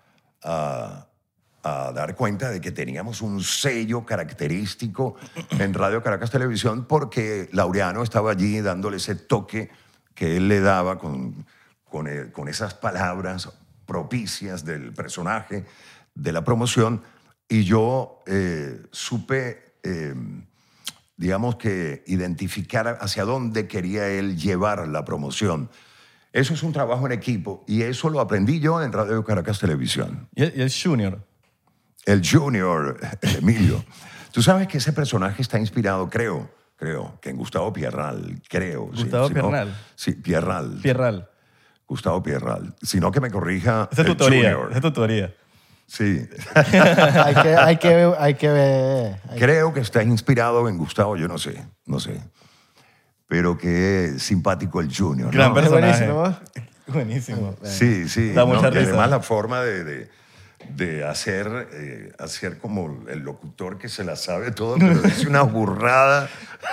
Speaker 2: a- a dar cuenta de que teníamos un sello característico en Radio Caracas Televisión porque Laureano estaba allí dándole ese toque que él le daba con, con, eh, con esas palabras propicias del personaje, de la promoción, y yo eh, supe eh, digamos que identificar hacia dónde quería él llevar la promoción. Eso es un trabajo en equipo y eso lo aprendí yo en Radio Caracas Televisión.
Speaker 3: Y el, Junior.
Speaker 2: El Junior, el Emilio. Tú sabes que ese personaje está inspirado, creo, creo, que en Gustavo Pierral, creo. sí,
Speaker 3: Gustavo
Speaker 2: si no-
Speaker 3: Pierral.
Speaker 2: sí, Pierral.
Speaker 3: Pierral.
Speaker 2: Gustavo Pierral. Si no, que me corrija
Speaker 3: Esa es tu
Speaker 2: el
Speaker 3: teoría.
Speaker 2: Junior.
Speaker 3: Esa es tu teoría.
Speaker 2: Sí.
Speaker 1: hay, que, hay, que, hay que ver. hay-
Speaker 2: Creo que está inspirado en Gustavo, yo no sé, no sé. Pero qué simpático el Junior.
Speaker 3: Gran
Speaker 2: ¿no?
Speaker 3: personaje.
Speaker 1: buenísimo.
Speaker 3: Buenísimo.
Speaker 2: Sí, sí.
Speaker 3: Da
Speaker 2: ¿no?
Speaker 3: mucha
Speaker 2: Y
Speaker 3: risa.
Speaker 2: además la forma de, de- de hacer, eh, hacer como el locutor que se la sabe todo, pero dice una burrada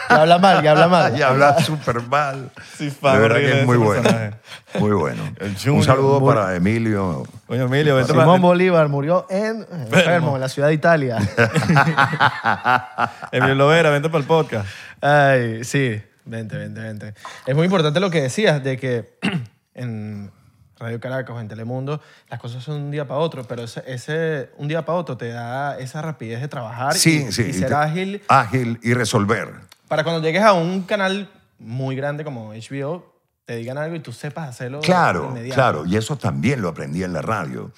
Speaker 1: Que habla mal, que habla mal.
Speaker 2: y habla súper mal.
Speaker 3: Sí, fan
Speaker 2: de verdad que es muy bueno.
Speaker 3: personaje.
Speaker 2: Muy bueno. Un saludo para Emilio.
Speaker 3: Coño, Emilio, vete
Speaker 1: Simón
Speaker 3: para...
Speaker 1: Bolívar murió en enfermo, en la ciudad de Italia.
Speaker 3: Emilio Lovera, vente para el podcast.
Speaker 1: Ay, sí, vente, vente, vente. Es muy importante lo que decías de que en Radio Caracas o en Telemundo las cosas son un día para otro, pero ese, ese un día para otro te da esa rapidez de trabajar
Speaker 2: Sí,
Speaker 1: y,
Speaker 2: sí.
Speaker 1: y
Speaker 2: y
Speaker 1: ser
Speaker 2: te-
Speaker 1: ágil
Speaker 2: Ágil y resolver.
Speaker 1: para cuando llegues a un canal muy grande como HBO, te digan algo y tú sepas hacerlo
Speaker 2: Claro,
Speaker 1: inmediato.
Speaker 2: claro. Y eso también lo aprendí en la radio.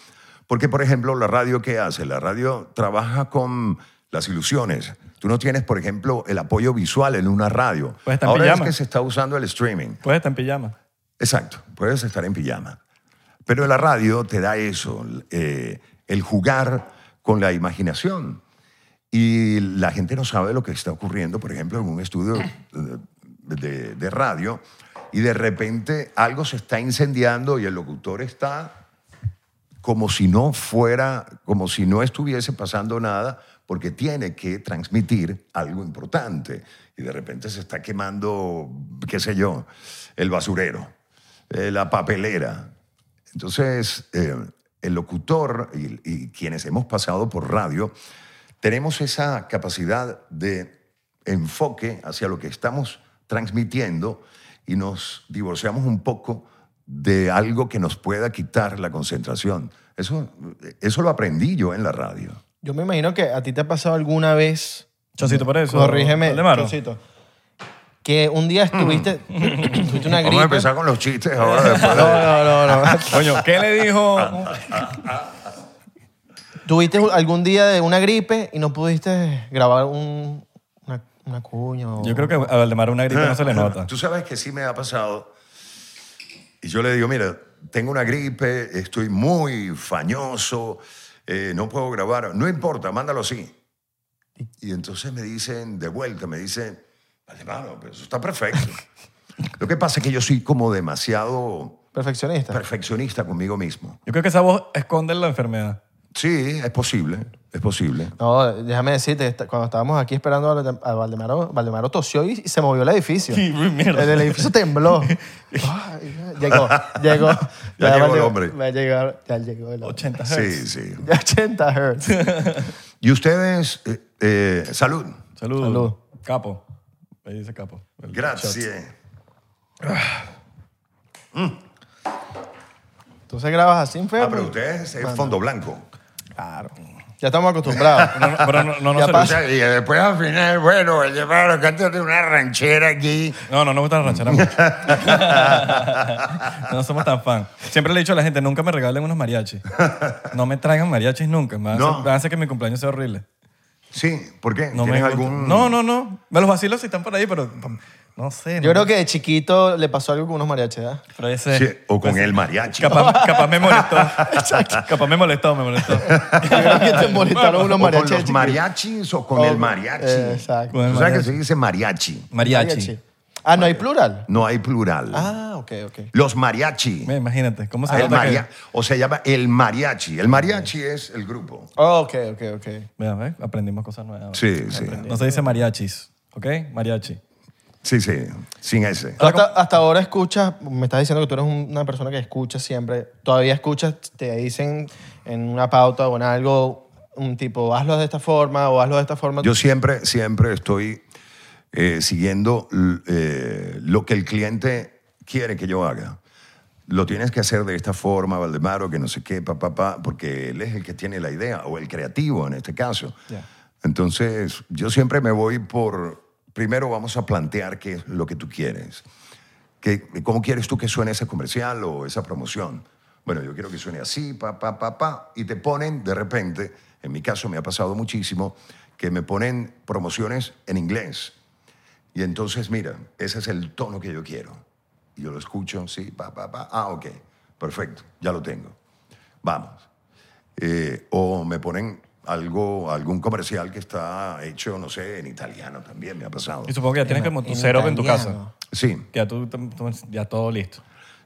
Speaker 2: Porque, por ejemplo, la radio, ¿qué hace? La radio trabaja con las ilusiones. Tú no tienes, por ejemplo, el apoyo visual en una radio.
Speaker 3: Puedes estar en
Speaker 2: Ahora es que se está usando el streaming.
Speaker 3: Puedes estar en pijama.
Speaker 2: Exacto, puedes estar en pijama. Pero la radio te da eso, eh, el jugar con la imaginación. Y la gente no sabe lo que está ocurriendo, por ejemplo, en un estudio de, de radio, y de repente algo se está incendiando y el locutor está como si no fuera, como si no estuviese pasando nada, porque tiene que transmitir algo importante. Y de repente se está quemando, qué sé yo, el basurero, eh, la papelera. Entonces, eh, el locutor y, y quienes hemos pasado por radio, tenemos esa capacidad de enfoque hacia lo que estamos transmitiendo y nos divorciamos un poco de algo que nos pueda quitar la concentración. Eso, eso lo aprendí yo en la radio.
Speaker 1: Yo me imagino que a ti te ha pasado alguna vez
Speaker 3: Chocito por eso.
Speaker 1: Corrígeme. Chocito. Que un día estuviste, tuviste una gripe.
Speaker 2: Vamos a empezar con los chistes ahora. Después de-
Speaker 1: No, no, no, no.
Speaker 3: Coño, ¿qué le dijo?
Speaker 1: Tuviste algún día de una gripe y no pudiste grabar un- una, una cuña. o-
Speaker 3: Yo creo que a Valdemar una gripe no se le nota.
Speaker 2: Tú sabes que sí me ha pasado. Y yo le digo, mira, tengo una gripe, estoy muy fañoso, eh, no puedo grabar. No importa, mándalo así. Y entonces me dicen, de vuelta, me dicen, vale, mano, pero eso está perfecto. Lo que pasa es que yo soy como demasiado
Speaker 1: Perfeccionista.
Speaker 2: perfeccionista conmigo mismo.
Speaker 3: Yo creo que esa voz esconde la enfermedad.
Speaker 2: Sí, es posible, es posible.
Speaker 1: No, déjame decirte, esta- cuando estábamos aquí esperando a Valde- a Valdemaro, Valdemaro tosió y se movió el edificio.
Speaker 3: Sí, mierda.
Speaker 1: El, el edificio tembló. Ay, llegó, llegó.
Speaker 2: Ya llegó el hombre.
Speaker 1: Ya llegó, ya llegó el hombre.
Speaker 3: 80
Speaker 2: Sí,
Speaker 3: Hz.
Speaker 2: sí.
Speaker 1: Ya 80 hertz.
Speaker 2: Y ustedes, eh, eh, salud.
Speaker 3: Salud.
Speaker 1: Salud.
Speaker 3: Capo. Ahí dice capo. El shot.
Speaker 2: Gracias.
Speaker 1: Entonces grabas así, enfermo.
Speaker 2: Ah, pero ustedes es fondo blanco.
Speaker 1: Claro. Ya estamos acostumbrados.
Speaker 3: No, no, pero no, no, no,
Speaker 1: Ya
Speaker 3: se-
Speaker 1: pasa.
Speaker 2: y después al final, bueno, llevaron cántate una ranchera aquí.
Speaker 3: no, no nos gusta la ranchera mucho. no somos tan fan. Siempre le he dicho a la gente, nunca me regalen unos mariachis. No me traigan mariachis nunca. Me van a
Speaker 2: No.
Speaker 3: hacer- van a hacer que mi cumpleaños sea horrible.
Speaker 2: Sí, ¿por qué?
Speaker 3: No,
Speaker 2: ¿Tienes algún...?
Speaker 3: no, no, no. Me los vacilo si están por ahí, pero no sé.
Speaker 1: Yo
Speaker 3: no.
Speaker 1: creo que de chiquito le pasó algo con unos mariachis, ¿verdad?
Speaker 3: Pero ese-
Speaker 2: Sí, o con
Speaker 3: pues,
Speaker 2: el mariachi.
Speaker 3: Capaz, capaz me molestó. capaz me molestó, me molestó.
Speaker 1: Yo creo que te molestaron unos
Speaker 2: o con
Speaker 1: mariachis.
Speaker 2: los mariachis o con
Speaker 1: O-
Speaker 2: el mariachi.
Speaker 1: eh, exacto.
Speaker 3: Con el
Speaker 2: Tú sabes que
Speaker 3: mariachi.
Speaker 2: se dice mariachi.
Speaker 3: Mariachi.
Speaker 1: Ah, no hay plural.
Speaker 2: No hay plural.
Speaker 1: Ah, ok, ok.
Speaker 2: Los mariachi.
Speaker 3: Imagínate, ¿cómo se
Speaker 2: El maria- O se llama el mariachi. El mariachi es el grupo.
Speaker 1: Oh, ok, ok, ok.
Speaker 3: Mira, ¿ves? Aprendimos cosas nuevas.
Speaker 2: Sí, sí.
Speaker 3: No se dice mariachis, ¿ok? Mariachi.
Speaker 2: Sí, sí. Sin ese.
Speaker 1: Tú hasta, hasta ahora escuchas, me estás diciendo que tú eres un- una persona que escucha siempre. Todavía escuchas, te dicen en una pauta o en algo, un tipo, hazlo de esta forma o hazlo de esta forma.
Speaker 2: Yo siempre, siempre estoy eh, siguiendo eh, lo que el cliente quiere que yo haga. Lo tienes que hacer de esta forma, Valdemaro, que no sé qué, papá, papá, porque él es el que tiene la idea, o el creativo en este caso.
Speaker 1: Ya.
Speaker 2: Entonces, yo siempre me voy por, primero vamos a plantear qué es lo que tú quieres. ¿Qué, ¿Cómo quieres tú que suene ese comercial o esa promoción? Bueno, yo quiero que suene así, pa, pa, pa, pa. Y te ponen de repente, en mi caso me ha pasado muchísimo, que me ponen promociones en inglés. Y entonces, mira, ese es el tono que yo quiero. Y yo lo escucho, sí, pa, pa, pa. Ah, ok, perfecto, ya lo tengo. Vamos. Eh, o me ponen algo, algún comercial que está hecho, no sé, en italiano también, me ha pasado.
Speaker 3: Y supongo que ya tienes como tu
Speaker 1: En
Speaker 3: setup en tu casa.
Speaker 2: Sí,
Speaker 3: ya, tú, tú- ya todo listo.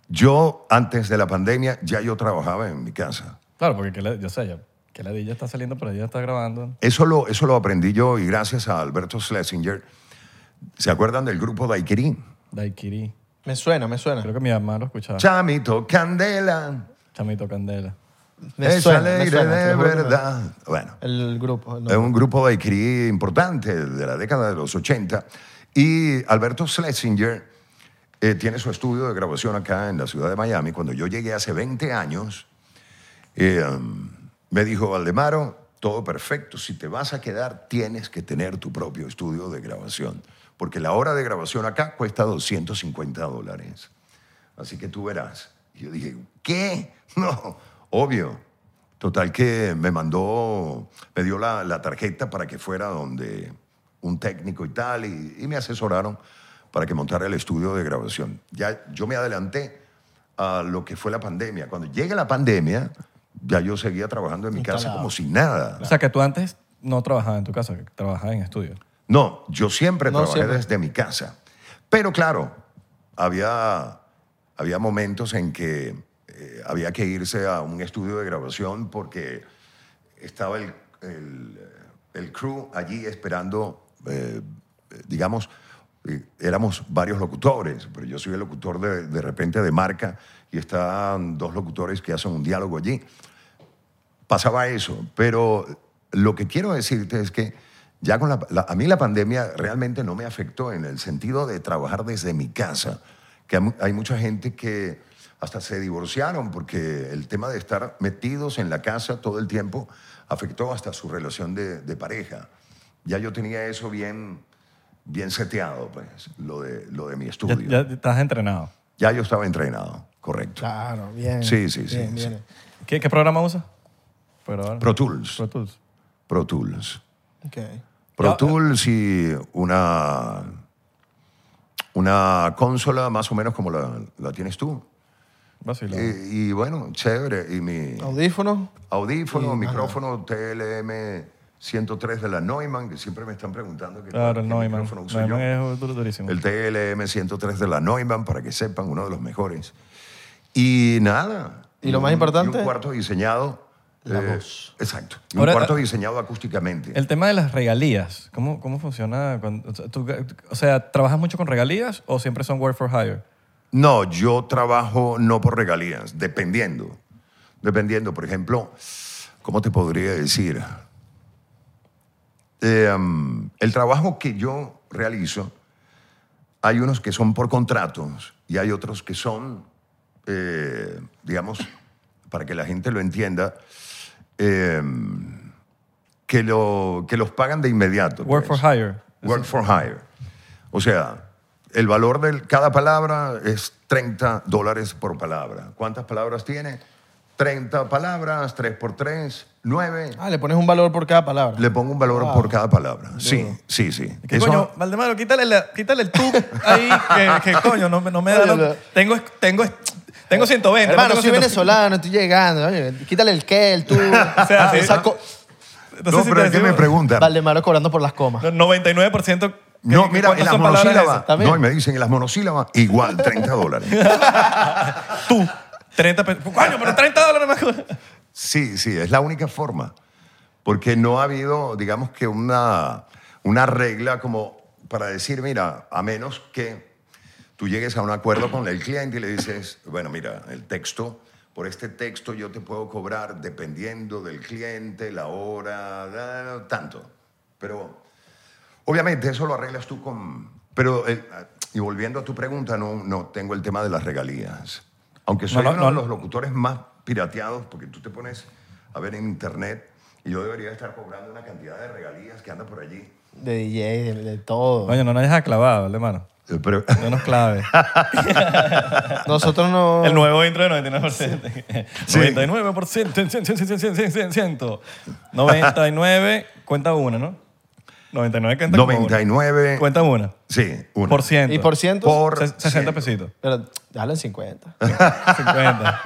Speaker 2: yo antes de la pandemia ya yo trabajaba en mi casa.
Speaker 3: Claro, porque que la- yo sé, ya, que la ya está saliendo por ahí, ya está grabando.
Speaker 2: Eso lo, eso lo aprendí yo y gracias a Alberto Schlesinger. ¿Se acuerdan del grupo Daiquiri?
Speaker 3: Daiquiri.
Speaker 1: Me suena, me suena.
Speaker 3: Creo que mi mamá lo escuchaba.
Speaker 2: Chamito Candela,
Speaker 3: Chamito Candela.
Speaker 1: Me
Speaker 2: es
Speaker 1: suena, me
Speaker 2: alegre
Speaker 1: suena,
Speaker 2: de
Speaker 1: me-
Speaker 2: verdad. Bueno,
Speaker 1: El grupo. el
Speaker 2: es un grupo Daiquiri importante de la década de los 80. Y Alberto Schlesinger eh, tiene su estudio de grabación acá en la ciudad de Miami. Cuando yo llegué hace 20 años, eh, um, me dijo, Valdemaro, todo perfecto. Si te vas a quedar, tienes que tener tu propio estudio de grabación. Porque la hora de grabación acá cuesta 250 dólares. Así que tú verás. Y yo dije, ¿qué? No, obvio. Total que me mandó, me dio la, la tarjeta para que fuera donde un técnico y tal, y, y me asesoraron para que montara el estudio de grabación. Ya yo me adelanté a lo que fue la pandemia. Cuando llega la pandemia, ya yo seguía trabajando en mi casa
Speaker 1: Instalado.
Speaker 2: como si nada.
Speaker 3: O sea, que tú antes no trabajabas en tu casa, trabajabas en estudio.
Speaker 2: No, yo siempre
Speaker 1: No,
Speaker 2: trabajé
Speaker 1: siempre.
Speaker 2: desde mi casa. Pero claro, había, había momentos en que eh, había que irse a un estudio de grabación porque estaba el, el, el crew allí esperando, eh, eh, digamos, eh, éramos varios locutores, pero yo soy el locutor de, de repente de marca y están dos locutores que hacen un diálogo allí pasaba eso, pero lo que quiero decirte es que ya con la, la- a mí la pandemia realmente no me afectó en el sentido de trabajar desde mi casa, que hay mu- hay mucha gente que hasta se divorciaron porque el tema de estar metidos en la casa todo el tiempo afectó hasta su relación de, de pareja. Ya yo tenía eso bien, bien seteado, pues, lo de, lo de mi
Speaker 3: Ya,
Speaker 2: estudio.
Speaker 3: ya
Speaker 2: Ya,
Speaker 3: estás entrenado.
Speaker 2: yo estaba entrenado, correcto.
Speaker 1: Claro, bien.
Speaker 2: Sí, sí, sí,
Speaker 1: bien,
Speaker 2: sí.
Speaker 1: bien.
Speaker 3: ¿Qué, qué programa usas?
Speaker 2: Pro Tools.
Speaker 3: Pro Tools.
Speaker 2: Pro Tools.
Speaker 1: Ok.
Speaker 2: Pro Tools y una, una consola más o menos como la, la tienes tú. Y, y bueno, chévere. Y mi
Speaker 1: Audífono.
Speaker 2: audífono,
Speaker 1: Y-
Speaker 2: micrófono TLM 103 de la Neumann, que siempre me están preguntando que,
Speaker 3: claro, el
Speaker 2: qué
Speaker 3: Neumann.
Speaker 2: micrófono uso
Speaker 3: Neumann
Speaker 2: yo.
Speaker 3: es dur- durísimo.
Speaker 2: El TLM 103 de la Neumann, para que sepan, uno de los mejores. Y nada.
Speaker 1: ¿Y lo
Speaker 2: un-
Speaker 1: más importante?
Speaker 2: y un cuarto diseñado.
Speaker 1: La
Speaker 2: eh,
Speaker 1: voz.
Speaker 2: Exacto. Y
Speaker 3: Ahora,
Speaker 2: un cuarto
Speaker 3: eh,
Speaker 2: diseñado acústicamente.
Speaker 3: El tema de las regalías, ¿cómo, cómo funciona? cuando- o sea, tú- o sea, ¿trabajas mucho con regalías o siempre son work for hire?
Speaker 2: No, yo trabajo no por regalías, dependiendo. Dependiendo, por ejemplo, ¿cómo te podría decir? Eh, um, el trabajo que yo realizo, hay unos que son por contratos y hay otros que son, eh, digamos, para que la gente lo entienda, eh, que, lo, que los pagan de inmediato.
Speaker 3: Work
Speaker 2: pues.
Speaker 3: for hire.
Speaker 2: Work for hire. O sea, el valor de cada palabra es 30 dólares por palabra. ¿Cuántas palabras tiene? 30 palabras, 3 por 3, 9.
Speaker 1: Ah, le pones un valor por cada palabra.
Speaker 2: Le pongo un valor
Speaker 1: Wow.
Speaker 2: por cada palabra. Sí, sí, sí.
Speaker 3: ¿Qué
Speaker 2: Eso-
Speaker 3: coño, Valdemaro, quítale, la- quítale el tú ahí, que, que coño, no, me- no me da...
Speaker 1: Oye,
Speaker 3: lo-
Speaker 1: lo-
Speaker 3: tengo, tengo, tengo 120. no
Speaker 1: Hermano,
Speaker 3: tengo
Speaker 1: soy
Speaker 3: 100.
Speaker 1: venezolano, estoy llegando. Oye, quítale el qué, el tú.
Speaker 3: O sea, sí,
Speaker 1: Esa
Speaker 3: ¿no?
Speaker 1: co-
Speaker 3: Entonces,
Speaker 2: no,
Speaker 3: si
Speaker 2: pero
Speaker 3: te
Speaker 2: es que me
Speaker 3: decimos-
Speaker 2: preguntan.
Speaker 1: Valdemaro cobrando por las comas.
Speaker 3: 99%. ¿qué-
Speaker 2: No, mira,
Speaker 3: cuántas
Speaker 2: en las
Speaker 3: son palabras
Speaker 2: monosílabas.
Speaker 3: esas?
Speaker 1: También.
Speaker 2: No, y me dicen en las monosílabas, igual, 30 dólares.
Speaker 3: Tú, 30 pesos. Coño, pero 30 dólares más.
Speaker 2: Sí, sí, es la única forma. Porque no ha habido, digamos que una, una regla como para decir, mira, a menos que tú llegues a un acuerdo con el cliente y le dices, bueno, mira, el texto, por este texto yo te puedo cobrar dependiendo del cliente, la hora, da- tanto. Pero obviamente eso lo arreglas tú con... Pero, eh, y volviendo a tu pregunta, no, no tengo el tema de las regalías. Aunque soy
Speaker 3: no,
Speaker 2: uno
Speaker 3: no.
Speaker 2: de los locutores más pirateados, porque tú te pones a ver en internet Y yo debería estar cobrando una cantidad de regalías que anda por allí.
Speaker 1: De DJ, de, de todo.
Speaker 3: Coño, no nos hayas clavado, hermano.
Speaker 2: Pero,
Speaker 3: No nos claves.
Speaker 1: Nosotros no...
Speaker 3: El nuevo intro de 99%.
Speaker 2: Sí.
Speaker 3: 99%. 100, 100, 100, 100, 99 cuenta una, ¿no? 99 cuenta como una.
Speaker 2: 99.
Speaker 3: Cuenta una.
Speaker 2: Sí, una.
Speaker 3: Por ciento.
Speaker 1: ¿Y por cientos?
Speaker 2: Por
Speaker 3: Se- 60
Speaker 2: ciento.
Speaker 3: pesitos.
Speaker 1: Pero déjalo en 50.
Speaker 3: 50.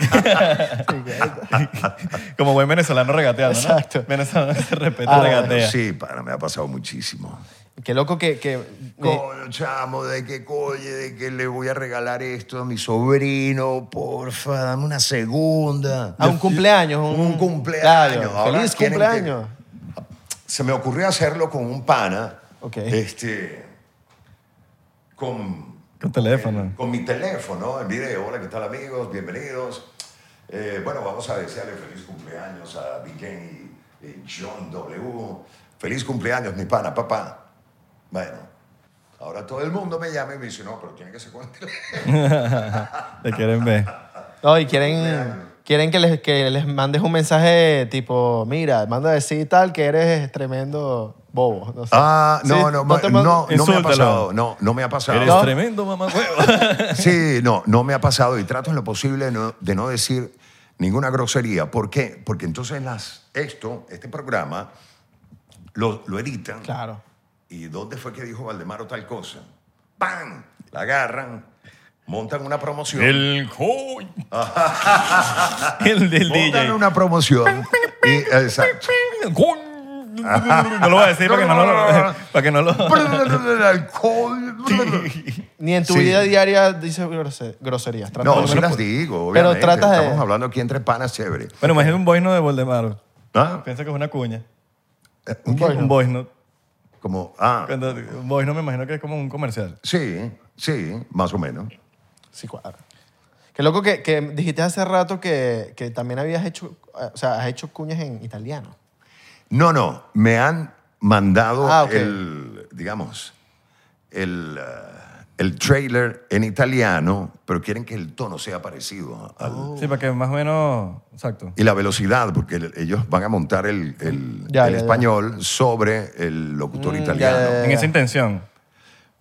Speaker 1: 50.
Speaker 3: Como buen venezolano regateando, ¿no?
Speaker 1: Exacto.
Speaker 3: Venezolano se respeta
Speaker 1: Ah,
Speaker 3: y regatea.
Speaker 2: Sí, para, me ha pasado muchísimo.
Speaker 1: Qué loco que... que
Speaker 2: Coño, chamo, de que coño, de que le voy a regalar esto a mi sobrino, porfa, dame una segunda.
Speaker 1: a un cumpleaños. Un,
Speaker 2: Un cumpleaños.
Speaker 1: Claro,
Speaker 2: Ahora
Speaker 1: feliz cumpleaños.
Speaker 2: Se me ocurrió hacerlo con un pana.
Speaker 1: Ok.
Speaker 2: Este. Con.
Speaker 3: Con teléfono.
Speaker 2: el- con mi teléfono, en video. Hola, ¿qué tal, amigos? Bienvenidos. Eh, bueno, vamos a desearle feliz cumpleaños a y, y John W. Feliz cumpleaños, mi pana, papá. Bueno, ahora todo el mundo me llama y me dice, no, pero tiene que ser con el teléfono.
Speaker 3: Te quieren ver.
Speaker 1: No, y quieren, quieren que, les, que les mandes un mensaje tipo, mira, manda a decir tal que eres tremendo bobo. No sé.
Speaker 2: Ah, no,
Speaker 1: Sí,
Speaker 2: no, no,
Speaker 1: te
Speaker 2: no,
Speaker 1: mando-
Speaker 2: no me ha pasado. No, no me ha pasado.
Speaker 3: Eres
Speaker 1: No.
Speaker 3: tremendo mamá
Speaker 2: Sí, no, no me ha pasado y trato en lo posible no- de no decir ninguna grosería. ¿Por qué? Porque entonces las, esto, este programa, lo, lo editan.
Speaker 1: Claro.
Speaker 2: ¿Y dónde fue que dijo Valdemaro tal cosa? ¡Pam! La agarran, montan una promoción.
Speaker 3: El coño. El del
Speaker 2: montan
Speaker 3: DJ.
Speaker 2: una promoción. y, exacto.
Speaker 3: No lo voy a decir para que no lo... Para que no lo...
Speaker 1: Ni en tu
Speaker 2: Sí.
Speaker 1: vida diaria dices grose- groserías. Trata
Speaker 2: No,
Speaker 1: por
Speaker 2: sí
Speaker 1: menos
Speaker 2: las
Speaker 1: por-
Speaker 2: digo,
Speaker 1: Pero
Speaker 2: obviamente.
Speaker 1: tratas de...
Speaker 2: Estamos hablando aquí entre panas chévere.
Speaker 3: Bueno, imagínate un note de Voldemaro.
Speaker 2: ¿Ah?
Speaker 3: Piensa que es una cuña.
Speaker 2: ¿un qué?
Speaker 3: Un voice note.
Speaker 2: Como, ah,
Speaker 3: Cuando- voice note me imagino que es como un comercial.
Speaker 2: sí, sí, más o menos.
Speaker 1: Sí, cuadra. Qué loco que, que dijiste hace rato que, que también habías hecho, eh, o sea, has hecho cuñas en italiano.
Speaker 2: No, no, me han mandado
Speaker 1: Ah,
Speaker 2: el, digamos, el, uh, el trailer en italiano, pero quieren que el tono sea parecido al-.
Speaker 3: Sí, para que más o menos... Exacto.
Speaker 2: y la velocidad, porque el- ellos van a montar el, el-
Speaker 1: Ya,
Speaker 2: el
Speaker 1: ya, ya.
Speaker 2: español sobre el locutor
Speaker 1: Mm,
Speaker 2: italiano.
Speaker 1: ya, ya.
Speaker 3: En esa intención.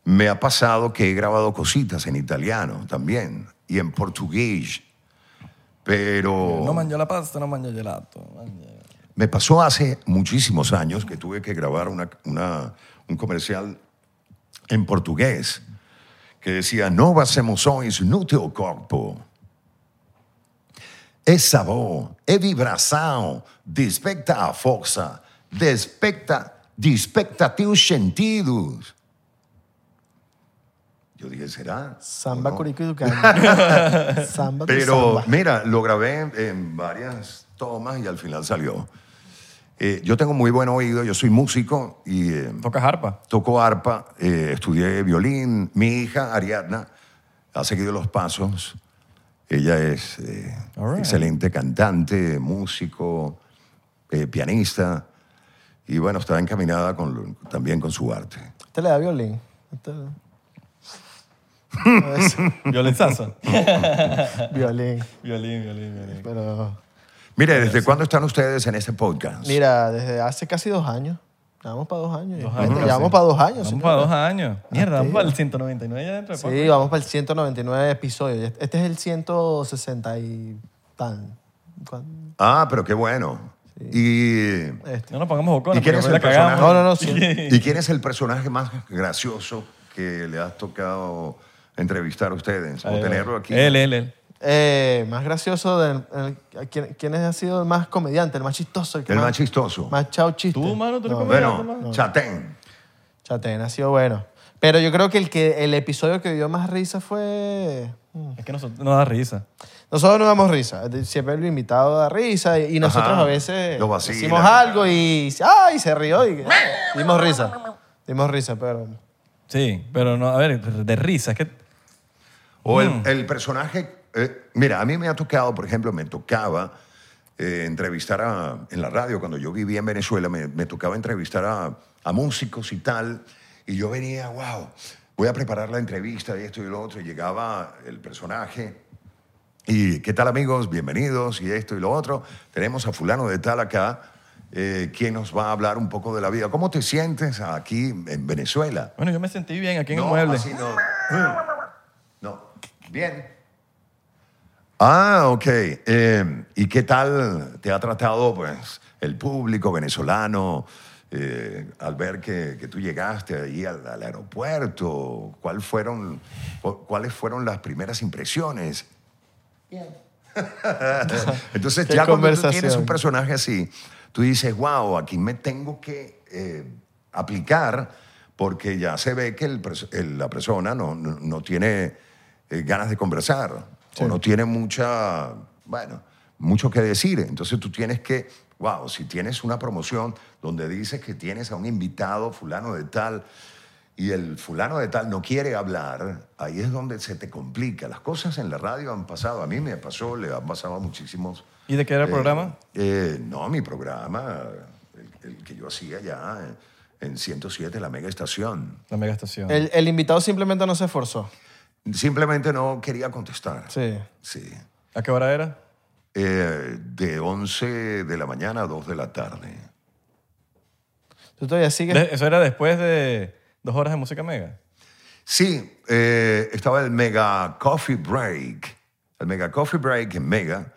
Speaker 2: Me ha pasado que he grabado cositas en italiano también y en portugués, pero...
Speaker 3: No manjo la pasta, no manjo gelato. Mangia-
Speaker 2: Me pasó hace muchísimos años que tuve que grabar una- una- un comercial en portugués que decía novas emoções no teu corpo. É sabor, é vibração, desperta a força, desperta, desperta teus sentidos. Yo dije, ¿será?
Speaker 1: Samba,
Speaker 2: ¿O no?
Speaker 1: Samba,
Speaker 2: Pero
Speaker 1: samba.
Speaker 2: mira, lo grabé en varias tomas y al final salió. Eh, yo tengo muy buen oído, yo soy músico y eh,
Speaker 3: Tocas arpa.
Speaker 2: toco arpa, eh, estudié violín. Mi hija, Ariadna, ha seguido los pasos. Ella es eh,
Speaker 3: right.
Speaker 2: excelente cantante, músico, eh, pianista y bueno, está encaminada con, también con su arte.
Speaker 1: Este le da violín.
Speaker 3: Violenzazo.
Speaker 1: violín.
Speaker 3: violín, violín, violín.
Speaker 1: Pero
Speaker 2: Mire, ¿desde cuándo están ustedes en este podcast?
Speaker 1: mira, desde hace casi dos años. Vamos para dos años.
Speaker 3: Dos años
Speaker 1: Ya vamos para dos años.
Speaker 3: Vamos para dos años. Mierda, vamos para el 199 ya dentro de.
Speaker 1: Sí, vamos para el 199 episodio. Este es el 160 y tan. ¿cuán?
Speaker 2: Ah, pero qué bueno. Y,
Speaker 1: Este.
Speaker 3: No nos pongamos bocones.
Speaker 2: ¿Y quién es el
Speaker 3: cagamos.
Speaker 1: No, no, no, sí.
Speaker 2: ¿Y quién es el personaje más gracioso que le ha tocado entrevistar a ustedes o tenerlo aquí?
Speaker 3: Él, él, él.
Speaker 1: Eh, más gracioso, del- el- ¿quién, quién ha sido el más comediante, el más chistoso? El, que
Speaker 2: El más chistoso.
Speaker 1: Más chao chiste.
Speaker 3: Tú, mano, tú eres
Speaker 1: No,
Speaker 3: comediante.
Speaker 2: Bueno,
Speaker 3: mano.
Speaker 2: Chatén.
Speaker 1: Chatén ha sido bueno. Pero yo creo que el, que el episodio que dio más risa fue... mm,
Speaker 3: Es que nosotros nos da risa.
Speaker 1: Nosotros no damos risa. Siempre el invitado da risa y, y nosotros
Speaker 2: Ajá.
Speaker 1: a veces decimos algo y... ¡Ay! Se rió y... Dimos risa. Dimos risa, pero...
Speaker 3: Sí, pero no, a ver, de risa. Es que
Speaker 2: O el,
Speaker 3: Mm.
Speaker 2: el personaje. Eh, mira, a mí me ha tocado, por ejemplo, me tocaba eh, entrevistar a, en la radio, cuando yo vivía en Venezuela, me, me tocaba entrevistar a, a músicos y tal. Y yo venía, wow, voy a preparar la entrevista y esto y lo otro. Y llegaba el personaje. Y, ¿qué tal, amigos? Bienvenidos y esto y lo otro. Tenemos a Fulano de Tal acá. eh, quien nos va a hablar un poco de la vida. ¿Cómo te sientes aquí en Venezuela?
Speaker 3: Bueno, yo me sentí bien aquí en
Speaker 2: no,
Speaker 3: el mueble.
Speaker 2: así no. No, bien. Ah, ok. Eh, ¿Y qué tal te ha tratado pues, el público venezolano eh, al ver que, que tú llegaste ahí al, al aeropuerto? ¿Cuál fueron, cu- ¿Cuáles fueron las primeras impresiones? Entonces,
Speaker 1: Qué
Speaker 2: ya cuando tú tienes un personaje así, tú dices, wow, aquí me tengo que eh, aplicar porque ya se ve que el el- la persona no, no, no tiene eh, ganas de conversar
Speaker 1: Sí.
Speaker 2: o no tiene mucha, bueno, mucho que decir. Entonces tú tienes que, wow, si tienes una promoción donde dices que tienes a un invitado fulano de tal y el fulano de tal no quiere hablar, ahí es donde se te complica. Las cosas en la radio han pasado, a mí me pasó, le han pasado a muchísimos.
Speaker 3: ¿Y de qué era el
Speaker 2: eh,
Speaker 3: programa?
Speaker 2: eh, no, mi programa, el, el que yo hacía ya en, en 107, la mega estación.
Speaker 3: La mega estación.
Speaker 1: El, el invitado simplemente no se esforzó.
Speaker 2: Simplemente no quería contestar.
Speaker 1: Sí.
Speaker 2: Sí.
Speaker 3: ¿A qué hora era?
Speaker 2: Eh, de 11 de la mañana a 2 de la tarde.
Speaker 1: ¿Tú todavía sigues?
Speaker 3: De- Eso era después de dos horas de música mega.
Speaker 2: Sí, eh, estaba el Mega Coffee Break. El Mega Coffee Break en Mega.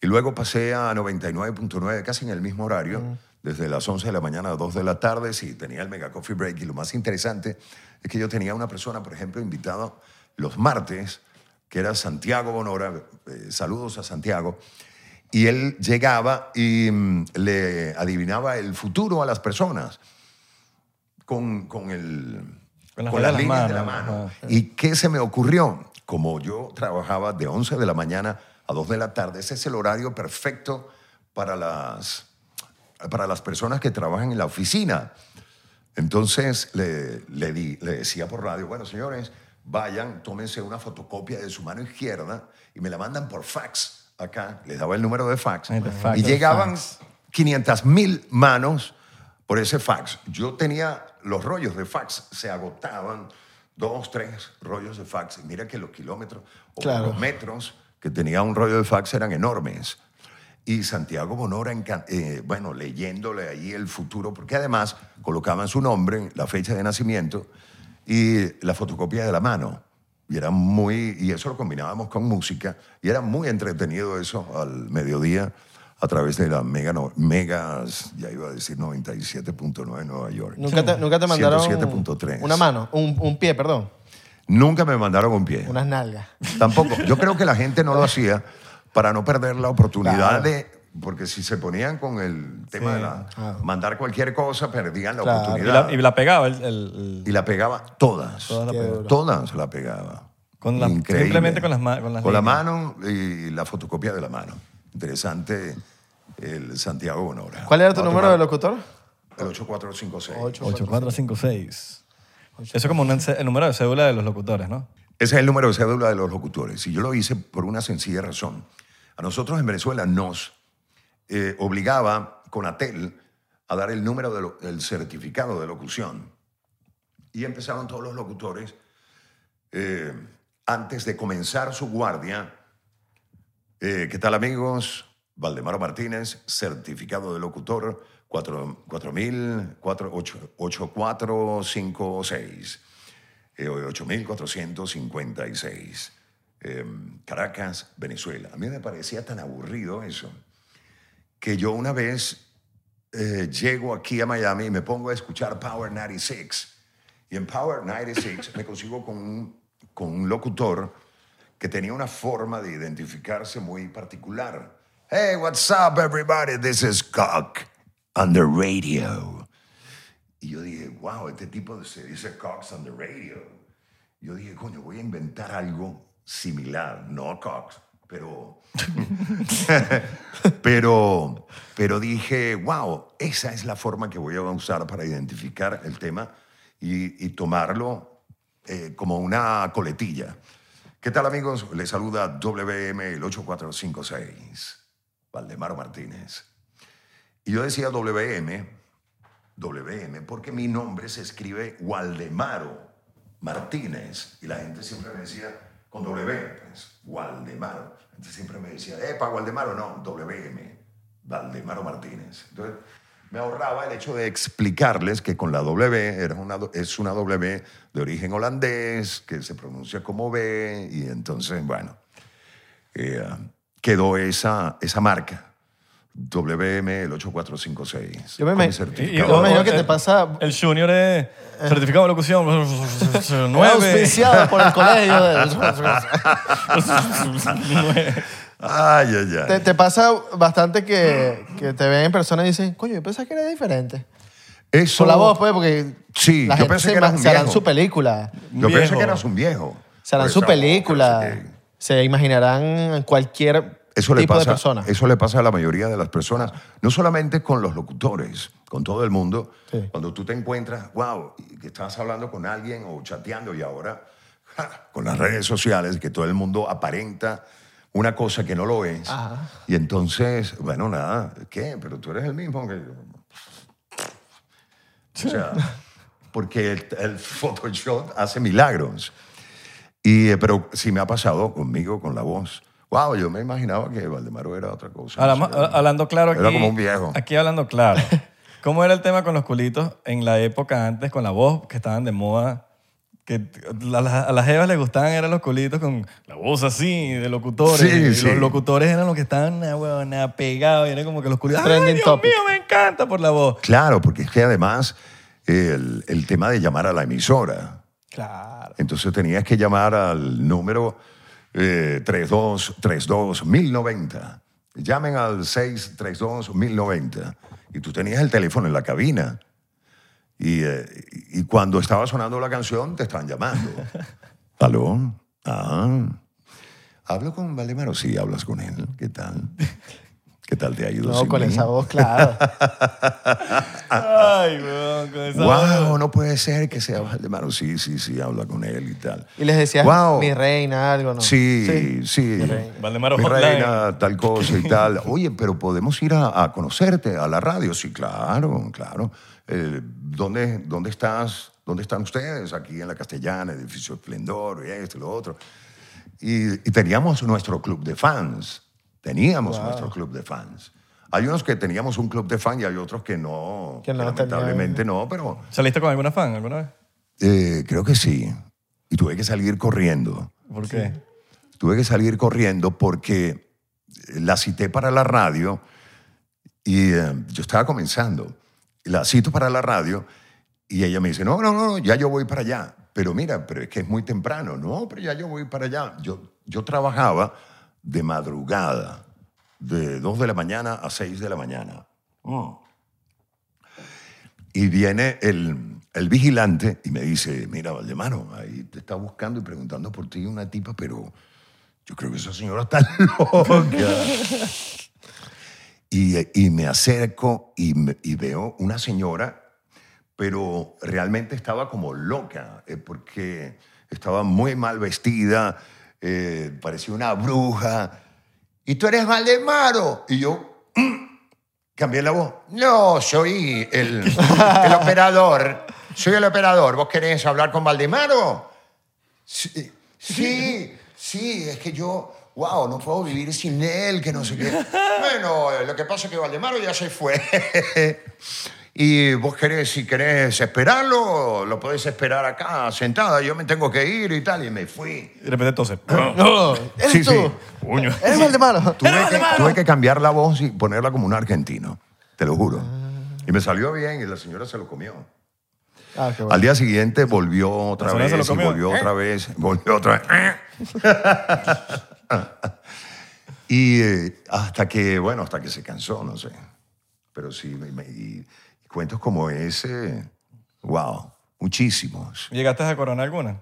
Speaker 2: Y luego pasé a 99.9, casi en el mismo horario, desde las 11 de la mañana a 2 de la tarde. Sí, tenía el Mega Coffee Break. Y lo más interesante es que yo tenía una persona, por ejemplo, invitada los martes, que era Santiago Bonora. eh, saludos a Santiago. Y él llegaba y mm, le adivinaba el futuro a las personas con, con el,
Speaker 3: Con las
Speaker 2: con
Speaker 3: manos,
Speaker 2: las líneas de la mano. ¿Y qué se me ocurrió? Como yo trabajaba de 11 de la mañana a 2 de la tarde, ese es el horario perfecto para las, para las personas que trabajan en la oficina. Entonces le, le, di- le decía por radio, bueno, señores, vayan, tómense una fotocopia de su mano izquierda y me la mandan por fax acá. Les daba el número de fax.
Speaker 3: Ay, fax,
Speaker 2: y llegaban
Speaker 3: fax.
Speaker 2: 500 mil manos por ese fax. Yo tenía los rollos de fax, se agotaban dos, tres rollos de fax. Y mira que los kilómetros o
Speaker 1: Claro.
Speaker 2: los metros que tenía un rollo de fax eran enormes. Y Santiago Bonora, eh, bueno, leyéndole ahí el futuro, porque además colocaban su nombre, la fecha de nacimiento y la fotocopia de la mano. Y era muy, y eso lo combinábamos con música, y era muy entretenido eso al mediodía a través de la mega, no- megas, ya iba a decir 97.9 Nueva York.
Speaker 1: ¿Nunca te, nunca te mandaron
Speaker 2: 107.3.
Speaker 1: una mano, un, un pie, perdón,
Speaker 2: Nunca me mandaron un pie.
Speaker 1: unas nalgas?
Speaker 2: Tampoco. Yo creo que la gente no lo hacía para no perder la oportunidad
Speaker 1: Claro.
Speaker 2: de... Porque si se ponían con el tema
Speaker 3: Sí.
Speaker 2: de la,
Speaker 1: Claro.
Speaker 2: mandar cualquier cosa, perdían la
Speaker 1: Claro.
Speaker 3: Y
Speaker 2: oportunidad.
Speaker 3: la, y la pegaba el, el- el-
Speaker 2: Y la pegaba todas.
Speaker 3: Todas la pegaba.
Speaker 2: Todas la pegaba.
Speaker 3: Con la-
Speaker 2: Increíble.
Speaker 3: simplemente con las con las
Speaker 2: Con la mano y la fotocopia de la mano. Interesante el Santiago Bonora.
Speaker 1: ¿Cuál era tu número de locutor?
Speaker 2: El 8456.
Speaker 1: Ocho.
Speaker 3: 8456. Eso es como un el número de cédula de los locutores, ¿no?
Speaker 2: Ese es el número de cédula de los locutores. Y yo lo hice por una sencilla razón. A nosotros en Venezuela nos eh, obligaba Conatel a dar el número del el certificado de locución. Y empezaron todos los locutores, eh, antes de comenzar su guardia, eh, ¿qué tal amigos? Valdemaro Martínez, certificado de locutor 4 4000 4 8 8456. Eh, 8.456. Eh, Caracas, Venezuela. A mí me parecía tan aburrido eso que yo una vez eh, llego aquí a Miami y me pongo a escuchar Power 96. Y en Power 96 me consigo con un, con un locutor que tenía una forma de identificarse muy particular. Hey, what's up, everybody? This is Cock on the radio. Y yo dije, wow, este tipo se dice Cox on the radio. Yo dije, coño, voy a inventar algo similar, no Cox, pero, pero, pero dije, wow, esa es la forma que voy a usar para identificar el tema y, tomarlo eh, como una coletilla. ¿Qué tal amigos? Les saluda WM el 8456, Valdemaro Martínez. Y yo decía WM, WM, porque mi nombre se escribe Waldemaro Martínez. Y la gente siempre me decía con W, pues, Waldemaro. Entonces siempre me decía, epa, Waldemaro, no, WM, Valdemaro Martínez. Entonces, me ahorraba el hecho de explicarles que con la W era una, es una W de origen holandés, que se pronuncia como B, y entonces, bueno, eh, quedó esa, esa marca, WM el 8456.
Speaker 1: Yo me
Speaker 2: con mi
Speaker 1: imag-
Speaker 2: certificado.
Speaker 1: Yo me imagino que te pasa-
Speaker 3: El Junior es certificado de locución
Speaker 1: Fue
Speaker 3: 9.
Speaker 1: auspiciado por el colegio. de-
Speaker 2: Ay, ay, ay.
Speaker 1: te, te pasa bastante que, que te ven en persona y dicen, coño, yo pensaba que era diferente.
Speaker 2: Eso,
Speaker 1: Por la voz, pues, porque
Speaker 2: Sí,
Speaker 1: la
Speaker 2: yo
Speaker 1: gente
Speaker 2: pensé
Speaker 1: se,
Speaker 2: que eras un
Speaker 1: se harán
Speaker 2: viejo.
Speaker 1: su película.
Speaker 2: Yo pensé
Speaker 3: viejo.
Speaker 2: que eras un viejo.
Speaker 1: Se harán
Speaker 2: Por
Speaker 1: su
Speaker 2: esa voz,
Speaker 1: película.
Speaker 2: no sé qué.
Speaker 1: Se imaginarán cualquier
Speaker 2: Eso le, pasa, eso le pasa a la mayoría de las personas, no solamente con los locutores, con todo el mundo.
Speaker 1: Sí.
Speaker 2: Cuando tú te encuentras, wow, que estás hablando con alguien o chateando y ahora ja, con las redes sociales, que todo el mundo aparenta una cosa que no lo es.
Speaker 1: Ajá.
Speaker 2: Y entonces, bueno, nada, ¿qué? Pero tú eres el mismo que yo. O sea, porque el, el Photoshop hace milagros. Y, eh, pero sí me ha pasado conmigo, con la voz. Wow, yo me imaginaba que Valdemaro era otra cosa.
Speaker 3: Hablamos-
Speaker 2: No sé, era-
Speaker 3: hablando claro aquí.
Speaker 2: Era como un viejo.
Speaker 3: Aquí hablando claro. ¿Cómo era el tema con los culitos en la época antes con la voz que estaban de moda? Que a las, a las jevas les gustaban eran los culitos con la voz así de locutores.
Speaker 2: Sí,
Speaker 3: y
Speaker 2: sí.
Speaker 3: Los locutores eran los que estaban ah, huevona, pegados y era como que los culitos. ¡Ay, Dios
Speaker 1: topic.
Speaker 3: mío, me encanta por la voz!
Speaker 2: Claro, porque es que además el, el tema de llamar a la emisora.
Speaker 1: Claro.
Speaker 2: Entonces tenías que llamar al número eh, 3232-1090. Llamen al 632-1090. Y tú tenías el teléfono en la cabina. Y, eh, y cuando estaba sonando la canción, te estaban llamando. ¿Aló? Ah. ¿Hablo con Valdemaro? Sí, hablas con él. ¿Qué tal? ¿Qué tal te ha ido?
Speaker 1: No,
Speaker 2: sin
Speaker 1: con
Speaker 2: mí?
Speaker 1: esa voz, claro.
Speaker 3: ¡Ay, weón! Con esa
Speaker 2: Wow,
Speaker 3: voz.
Speaker 2: no puede ser que sea Valdemaro. Sí, sí, sí, habla con él y tal.
Speaker 1: Y les decías,
Speaker 2: Wow.
Speaker 1: mi reina, algo, ¿no?
Speaker 2: Sí, sí.
Speaker 1: Mi reina.
Speaker 3: Valdemaro
Speaker 2: Mi
Speaker 3: Hotline.
Speaker 2: reina, tal cosa y tal. Oye, pero podemos ir a, a conocerte a la radio. Sí, claro, claro. Eh, ¿dónde, ¿Dónde estás? ¿Dónde están ustedes? Aquí en la Castellana, Edificio Esplendor, y esto y lo otro. Y, y teníamos nuestro club de fans. Teníamos nuestro club de fans. Hay unos que teníamos un club de fans y hay otros que no.
Speaker 1: Que no
Speaker 2: lamentablemente no, pero
Speaker 3: ¿Saliste con alguna fan alguna vez?
Speaker 2: eh, creo que sí. Y tuve que salir corriendo.
Speaker 3: ¿Por qué?
Speaker 2: Tuve que salir corriendo porque la cité para la radio y eh, yo estaba comenzando. La cito para la radio y ella me dice, no, no, no, ya yo voy para allá. Pero mira, pero es que es muy temprano. No, pero ya yo voy para allá. Yo, yo trabajaba de madrugada, de 2 de la mañana a 6 de la mañana. Mm. Y viene el, el vigilante y me dice, mira, Valdemaro, ahí te está buscando y preguntando por ti una tipa, pero yo creo que esa señora está loca. y, y me acerco y, veo una señora, pero realmente estaba como loca, eh, porque estaba muy mal vestida, eh, parecía una bruja. ¿Y tú eres Valdemaro? Y yo, Cambié la voz. No, soy el, el operador. Soy el operador. ¿Vos querés hablar con Valdemaro? Sí, sí, sí, es que yo, wow, no puedo vivir sin él, que no sé qué. Bueno, lo que pasa es que Valdemaro ya se fue. Y vos querés, si querés esperarlo, lo podés esperar acá, sentada. Yo me tengo que ir y tal, y me fui.
Speaker 3: Y de repente entonces.
Speaker 1: No, ¿eres
Speaker 2: Sí,
Speaker 1: tú?
Speaker 2: sí.
Speaker 3: Puño.
Speaker 1: ¿Eres Valdemaro?
Speaker 2: Tuve que, tuve que cambiar la voz y ponerla como un argentino, te lo juro. Y me salió bien y la señora se lo comió.
Speaker 1: Ah, qué bueno.
Speaker 2: Al día siguiente volvió otra vez, y volvió
Speaker 3: ¿Eh?
Speaker 2: otra vez, volvió otra vez. y eh, hasta que, bueno, hasta que se cansó, no sé. Pero sí, me- me- y cuentos como ese, wow, muchísimos.
Speaker 3: ¿Llegaste a coronar alguna?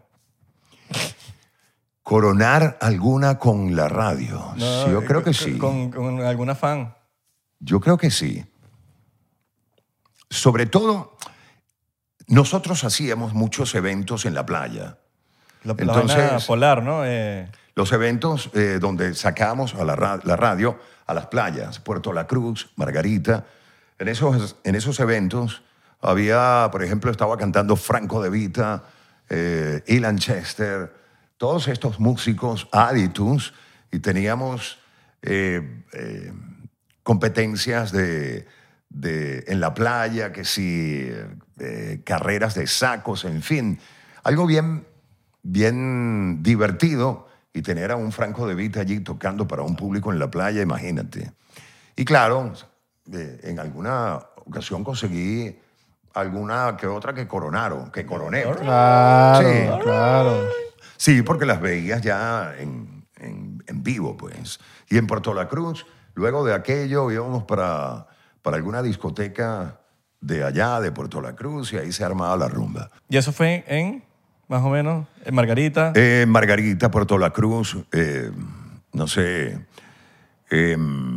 Speaker 2: Coronar alguna con la radio.
Speaker 3: No,
Speaker 2: Sí, yo
Speaker 3: eh,
Speaker 2: creo que sí.
Speaker 3: Con, con alguna fan.
Speaker 2: Yo creo que sí. Sobre todo, nosotros hacíamos muchos eventos en la playa.
Speaker 3: La, la
Speaker 2: Entonces-
Speaker 3: vaina polar, ¿no? Eh,
Speaker 2: Los eventos eh, donde sacábamos a la, ra- la radio a las playas, Puerto La Cruz, Margarita. En esos, en esos eventos había, por ejemplo, estaba cantando Franco De Vita, eh, Ilan Chester, todos estos músicos aditus y teníamos eh, eh, competencias de, de, en la playa, que si eh, carreras de sacos, en fin. Algo bien, bien divertido y tener a un Franco de Vita allí tocando para un público en la playa, imagínate. Y claro, eh, en alguna ocasión conseguí alguna que otra que coronaron, que coroné.
Speaker 1: Claro,
Speaker 2: Sí.
Speaker 1: claro.
Speaker 2: Sí, porque las veías ya en, en- en vivo, pues. Y en Puerto La Cruz, luego de aquello íbamos para, para alguna discoteca de allá, de Puerto La Cruz, y ahí se armaba la rumba.
Speaker 3: Y eso fue en, más o menos, en Margarita.
Speaker 2: Eh, Margarita, Puerto La Cruz, eh, no sé, em,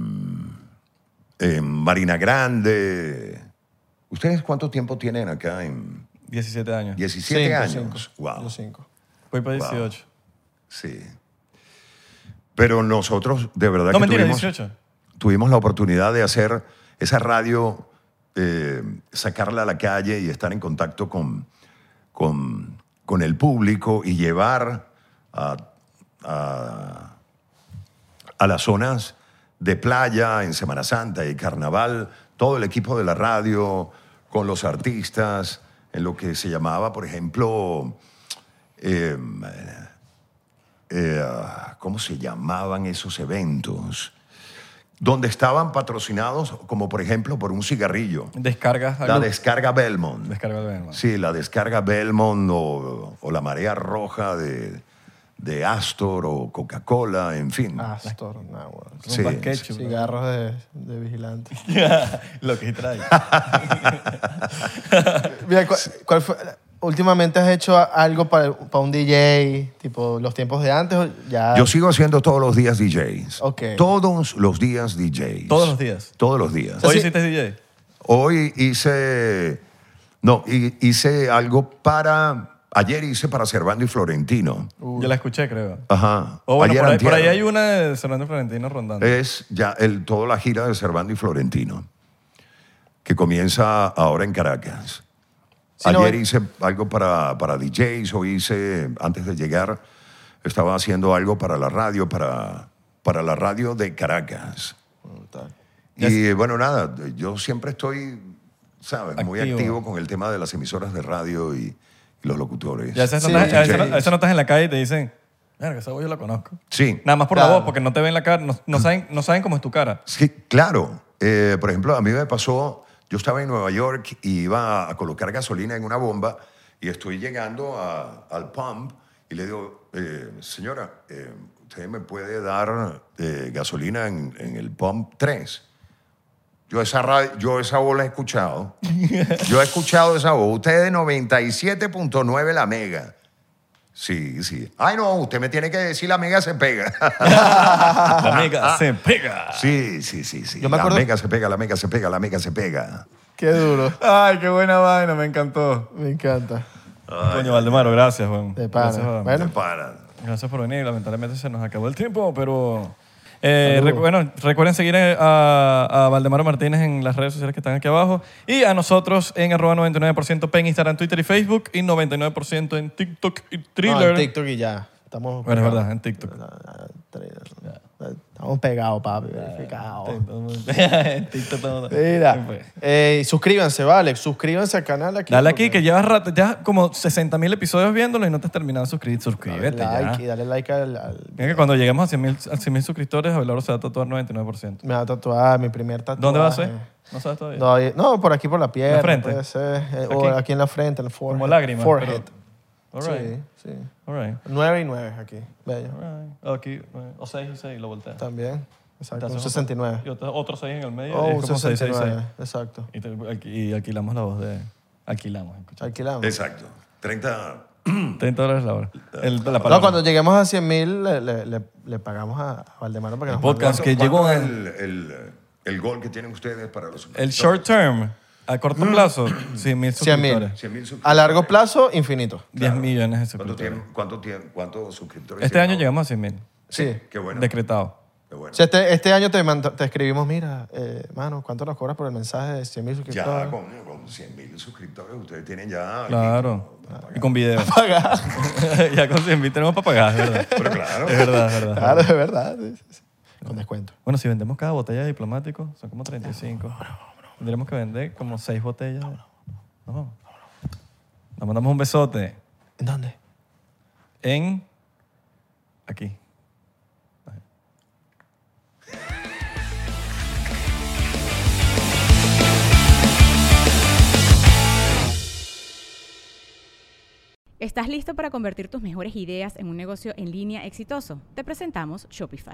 Speaker 2: en Marina Grande. ¿Ustedes cuánto tiempo tienen acá en
Speaker 3: 17 años.
Speaker 2: 17
Speaker 1: Cinco,
Speaker 2: años?
Speaker 1: cinco.
Speaker 2: Wow.
Speaker 1: Yo cinco.
Speaker 3: Voy para
Speaker 2: Wow.
Speaker 3: 18.
Speaker 2: Sí. Pero nosotros, de verdad
Speaker 3: No,
Speaker 2: que
Speaker 3: mentira,
Speaker 2: tuvimos,
Speaker 3: 18.
Speaker 2: tuvimos la oportunidad de hacer esa radio, eh, sacarla a la calle y estar en contacto con, con, con el público y llevar a, a, a las zonas de playa en Semana Santa y Carnaval, todo el equipo de la radio, con los artistas, en lo que se llamaba, por ejemplo, eh, eh, ¿cómo se llamaban esos eventos? Donde estaban patrocinados, como por ejemplo, por un cigarrillo.
Speaker 3: Descargas.
Speaker 2: La descarga Belmont.
Speaker 3: Descarga de Belmont.
Speaker 2: Sí, la descarga Belmont o, o la marea roja de, de Astor o Coca-Cola, en fin.
Speaker 1: Astor, no, bueno.
Speaker 2: Sí.
Speaker 3: Ketchup.
Speaker 1: Cigarros de, de vigilante.
Speaker 3: Lo que trae.
Speaker 1: Mira, ¿cuál, cuál fue? Últimamente has hecho algo para, para un DJ, tipo los tiempos de antes, o ya.
Speaker 2: Yo sigo haciendo todos los días DJs.
Speaker 1: Ok.
Speaker 2: Todos los días DJs.
Speaker 3: Todos los días.
Speaker 2: Todos los días.
Speaker 3: Hoy hiciste DJ.
Speaker 2: Hoy hice. No, hi- hice algo para. Ayer hice para Servando y Florentino.
Speaker 3: Yo la escuché, creo.
Speaker 2: Ajá.
Speaker 3: O bueno,
Speaker 2: Ayer
Speaker 3: por ahí, por ahí
Speaker 2: antier.
Speaker 3: hay una de Fernando Florentino rondando.
Speaker 2: Es ya el, toda la gira de Servando y Florentino, que comienza ahora en Caracas. Ayer
Speaker 1: eh.
Speaker 2: hice algo para, para DJs, o hice, antes de llegar, estaba haciendo algo para la radio, para, para la radio de Caracas.
Speaker 1: Brutal.
Speaker 2: Y bueno, nada, yo siempre estoy, ¿sabes? Muy
Speaker 3: Activo.
Speaker 2: con el tema de las emisoras de radio y, y los locutores.
Speaker 3: Y a veces,
Speaker 1: Sí,
Speaker 3: no estás, a veces no-
Speaker 2: DJs.
Speaker 3: a veces no estás en la calle y te dicen, Verga, esa voz yo la conozco.
Speaker 2: Sí.
Speaker 3: Nada más por la
Speaker 1: Claro.
Speaker 3: voz, porque no te ven la cara, no, no saben, no saben cómo es tu cara.
Speaker 2: Sí, claro. Eh, por ejemplo, a mí me pasó, yo estaba en Nueva York y iba a colocar gasolina en una bomba y estoy llegando a- al pump y le digo, eh, señora, eh, ¿usted me puede dar eh, gasolina en, en el pump 3? Yo esa, ra- yo esa voz la he escuchado. Yo he escuchado esa voz. Usted es de 97.9 la mega. Sí, sí. Ay, no, usted me tiene que decir la mega se pega.
Speaker 3: La amiga se pega.
Speaker 2: Sí, sí, sí, sí.
Speaker 1: Yo me
Speaker 2: la
Speaker 1: acuerdo-
Speaker 2: mega se pega, la mega se pega, la mega se pega.
Speaker 1: Qué duro.
Speaker 3: Ay, qué buena vaina, me encantó.
Speaker 1: Me encanta.
Speaker 3: Coño, Valdemaro, gracias, Juan.
Speaker 1: De pana.
Speaker 3: Gracias, Juan.
Speaker 1: Bueno.
Speaker 2: Se para.
Speaker 3: Gracias por venir. Lamentablemente se nos acabó el tiempo, pero... eh, recu- bueno, recuerden seguir a, a Valdemaro Martínez en las redes sociales que están aquí abajo y a nosotros en arroba 99% en Instagram, Twitter y Facebook y 99% en TikTok y
Speaker 1: No,
Speaker 3: Thriller.
Speaker 1: en TikTok y ya. Estamos
Speaker 3: Bueno, es verdad, en TikTok.
Speaker 1: Estamos pegados, papi. Verificados.
Speaker 3: Todo-
Speaker 1: Mira. Eh, suscríbanse, vale. Suscríbanse al canal aquí.
Speaker 3: Dale aquí
Speaker 1: porque-
Speaker 3: que llevas rato, ya como 60 mil episodios viéndolo y no te has terminado de suscribir. Suscríbete
Speaker 1: like
Speaker 3: ya.
Speaker 1: y dale like al. al-
Speaker 3: Mira que cuando lleguemos a 100 mil a 100,000 suscriptores, Abelardo se va a tatuar 99%.
Speaker 1: me va a tatuar mi primer tatuaje.
Speaker 3: ¿Dónde va a ser? No sabes todavía.
Speaker 1: No, por aquí por la pierna.
Speaker 3: frente?
Speaker 1: Puede ser. eh, o
Speaker 3: ¿Aquí?
Speaker 1: aquí en la frente, en el forehead.
Speaker 3: Como lágrimas.
Speaker 1: Forehead.
Speaker 3: All right.
Speaker 1: Sí, sí.
Speaker 3: All right.
Speaker 1: 9 y 9 aquí. Bello.
Speaker 3: All right. Aquí, eh, o 6 y 6, lo volteas.
Speaker 1: También. Exacto. Un
Speaker 3: Entonces,
Speaker 1: 69.
Speaker 3: Y otro, otro 6 en el medio.
Speaker 1: Oh,
Speaker 3: y
Speaker 1: un
Speaker 3: es como 6, 6, 6.
Speaker 1: 69. Exacto.
Speaker 3: Y, te- y alquilamos la voz de... Alquilamos, escucha.
Speaker 1: Alquilamos.
Speaker 2: Exacto. 30.
Speaker 3: 30 dólares la hora. El, la
Speaker 1: No, cuando lleguemos a 100 mil, le, le- le- le pagamos a Valdemaro para que
Speaker 3: El
Speaker 1: nos
Speaker 3: podcast. que llegó
Speaker 2: ¿Cuánto
Speaker 3: a-
Speaker 2: es el, el, el gol que tienen ustedes para los
Speaker 3: El short term, a corto plazo, 100 mil
Speaker 1: 100 mil.
Speaker 3: suscriptores.
Speaker 2: 100 mil
Speaker 1: A largo plazo, infinito.
Speaker 3: 10 millones de
Speaker 2: ¿Cuánto
Speaker 3: suscriptores.
Speaker 2: tiempo- cuánto tiempo- ¿Cuántos suscriptores
Speaker 3: Este año llegamos a 100 mil.
Speaker 1: Sí.
Speaker 2: Qué bueno.
Speaker 3: Decretado.
Speaker 2: Qué bueno.
Speaker 1: O sea, este, este año te, manda- te escribimos, mira, eh, mano, ¿cuánto nos cobras por el mensaje de 100 mil
Speaker 2: Ya
Speaker 1: suscriptores?
Speaker 2: con, con 100 mil suscriptores ustedes tienen ya.
Speaker 3: Claro. Y con video.
Speaker 1: Pagar.
Speaker 3: ya con 100 mil tenemos para pagar, es verdad.
Speaker 2: Pero claro.
Speaker 3: Es verdad, es verdad.
Speaker 1: Claro, de verdad. sí, sí, sí. Con descuento.
Speaker 3: Bueno, si vendemos cada botella de diplomático, son como 35. Tendríamos que vender como seis botellas. No. Nos mandamos un besote
Speaker 1: ¿En dónde?
Speaker 3: en... Aquí.
Speaker 4: ¿Estás listo para convertir tus mejores ideas en un negocio en línea exitoso? Te presentamos Shopify.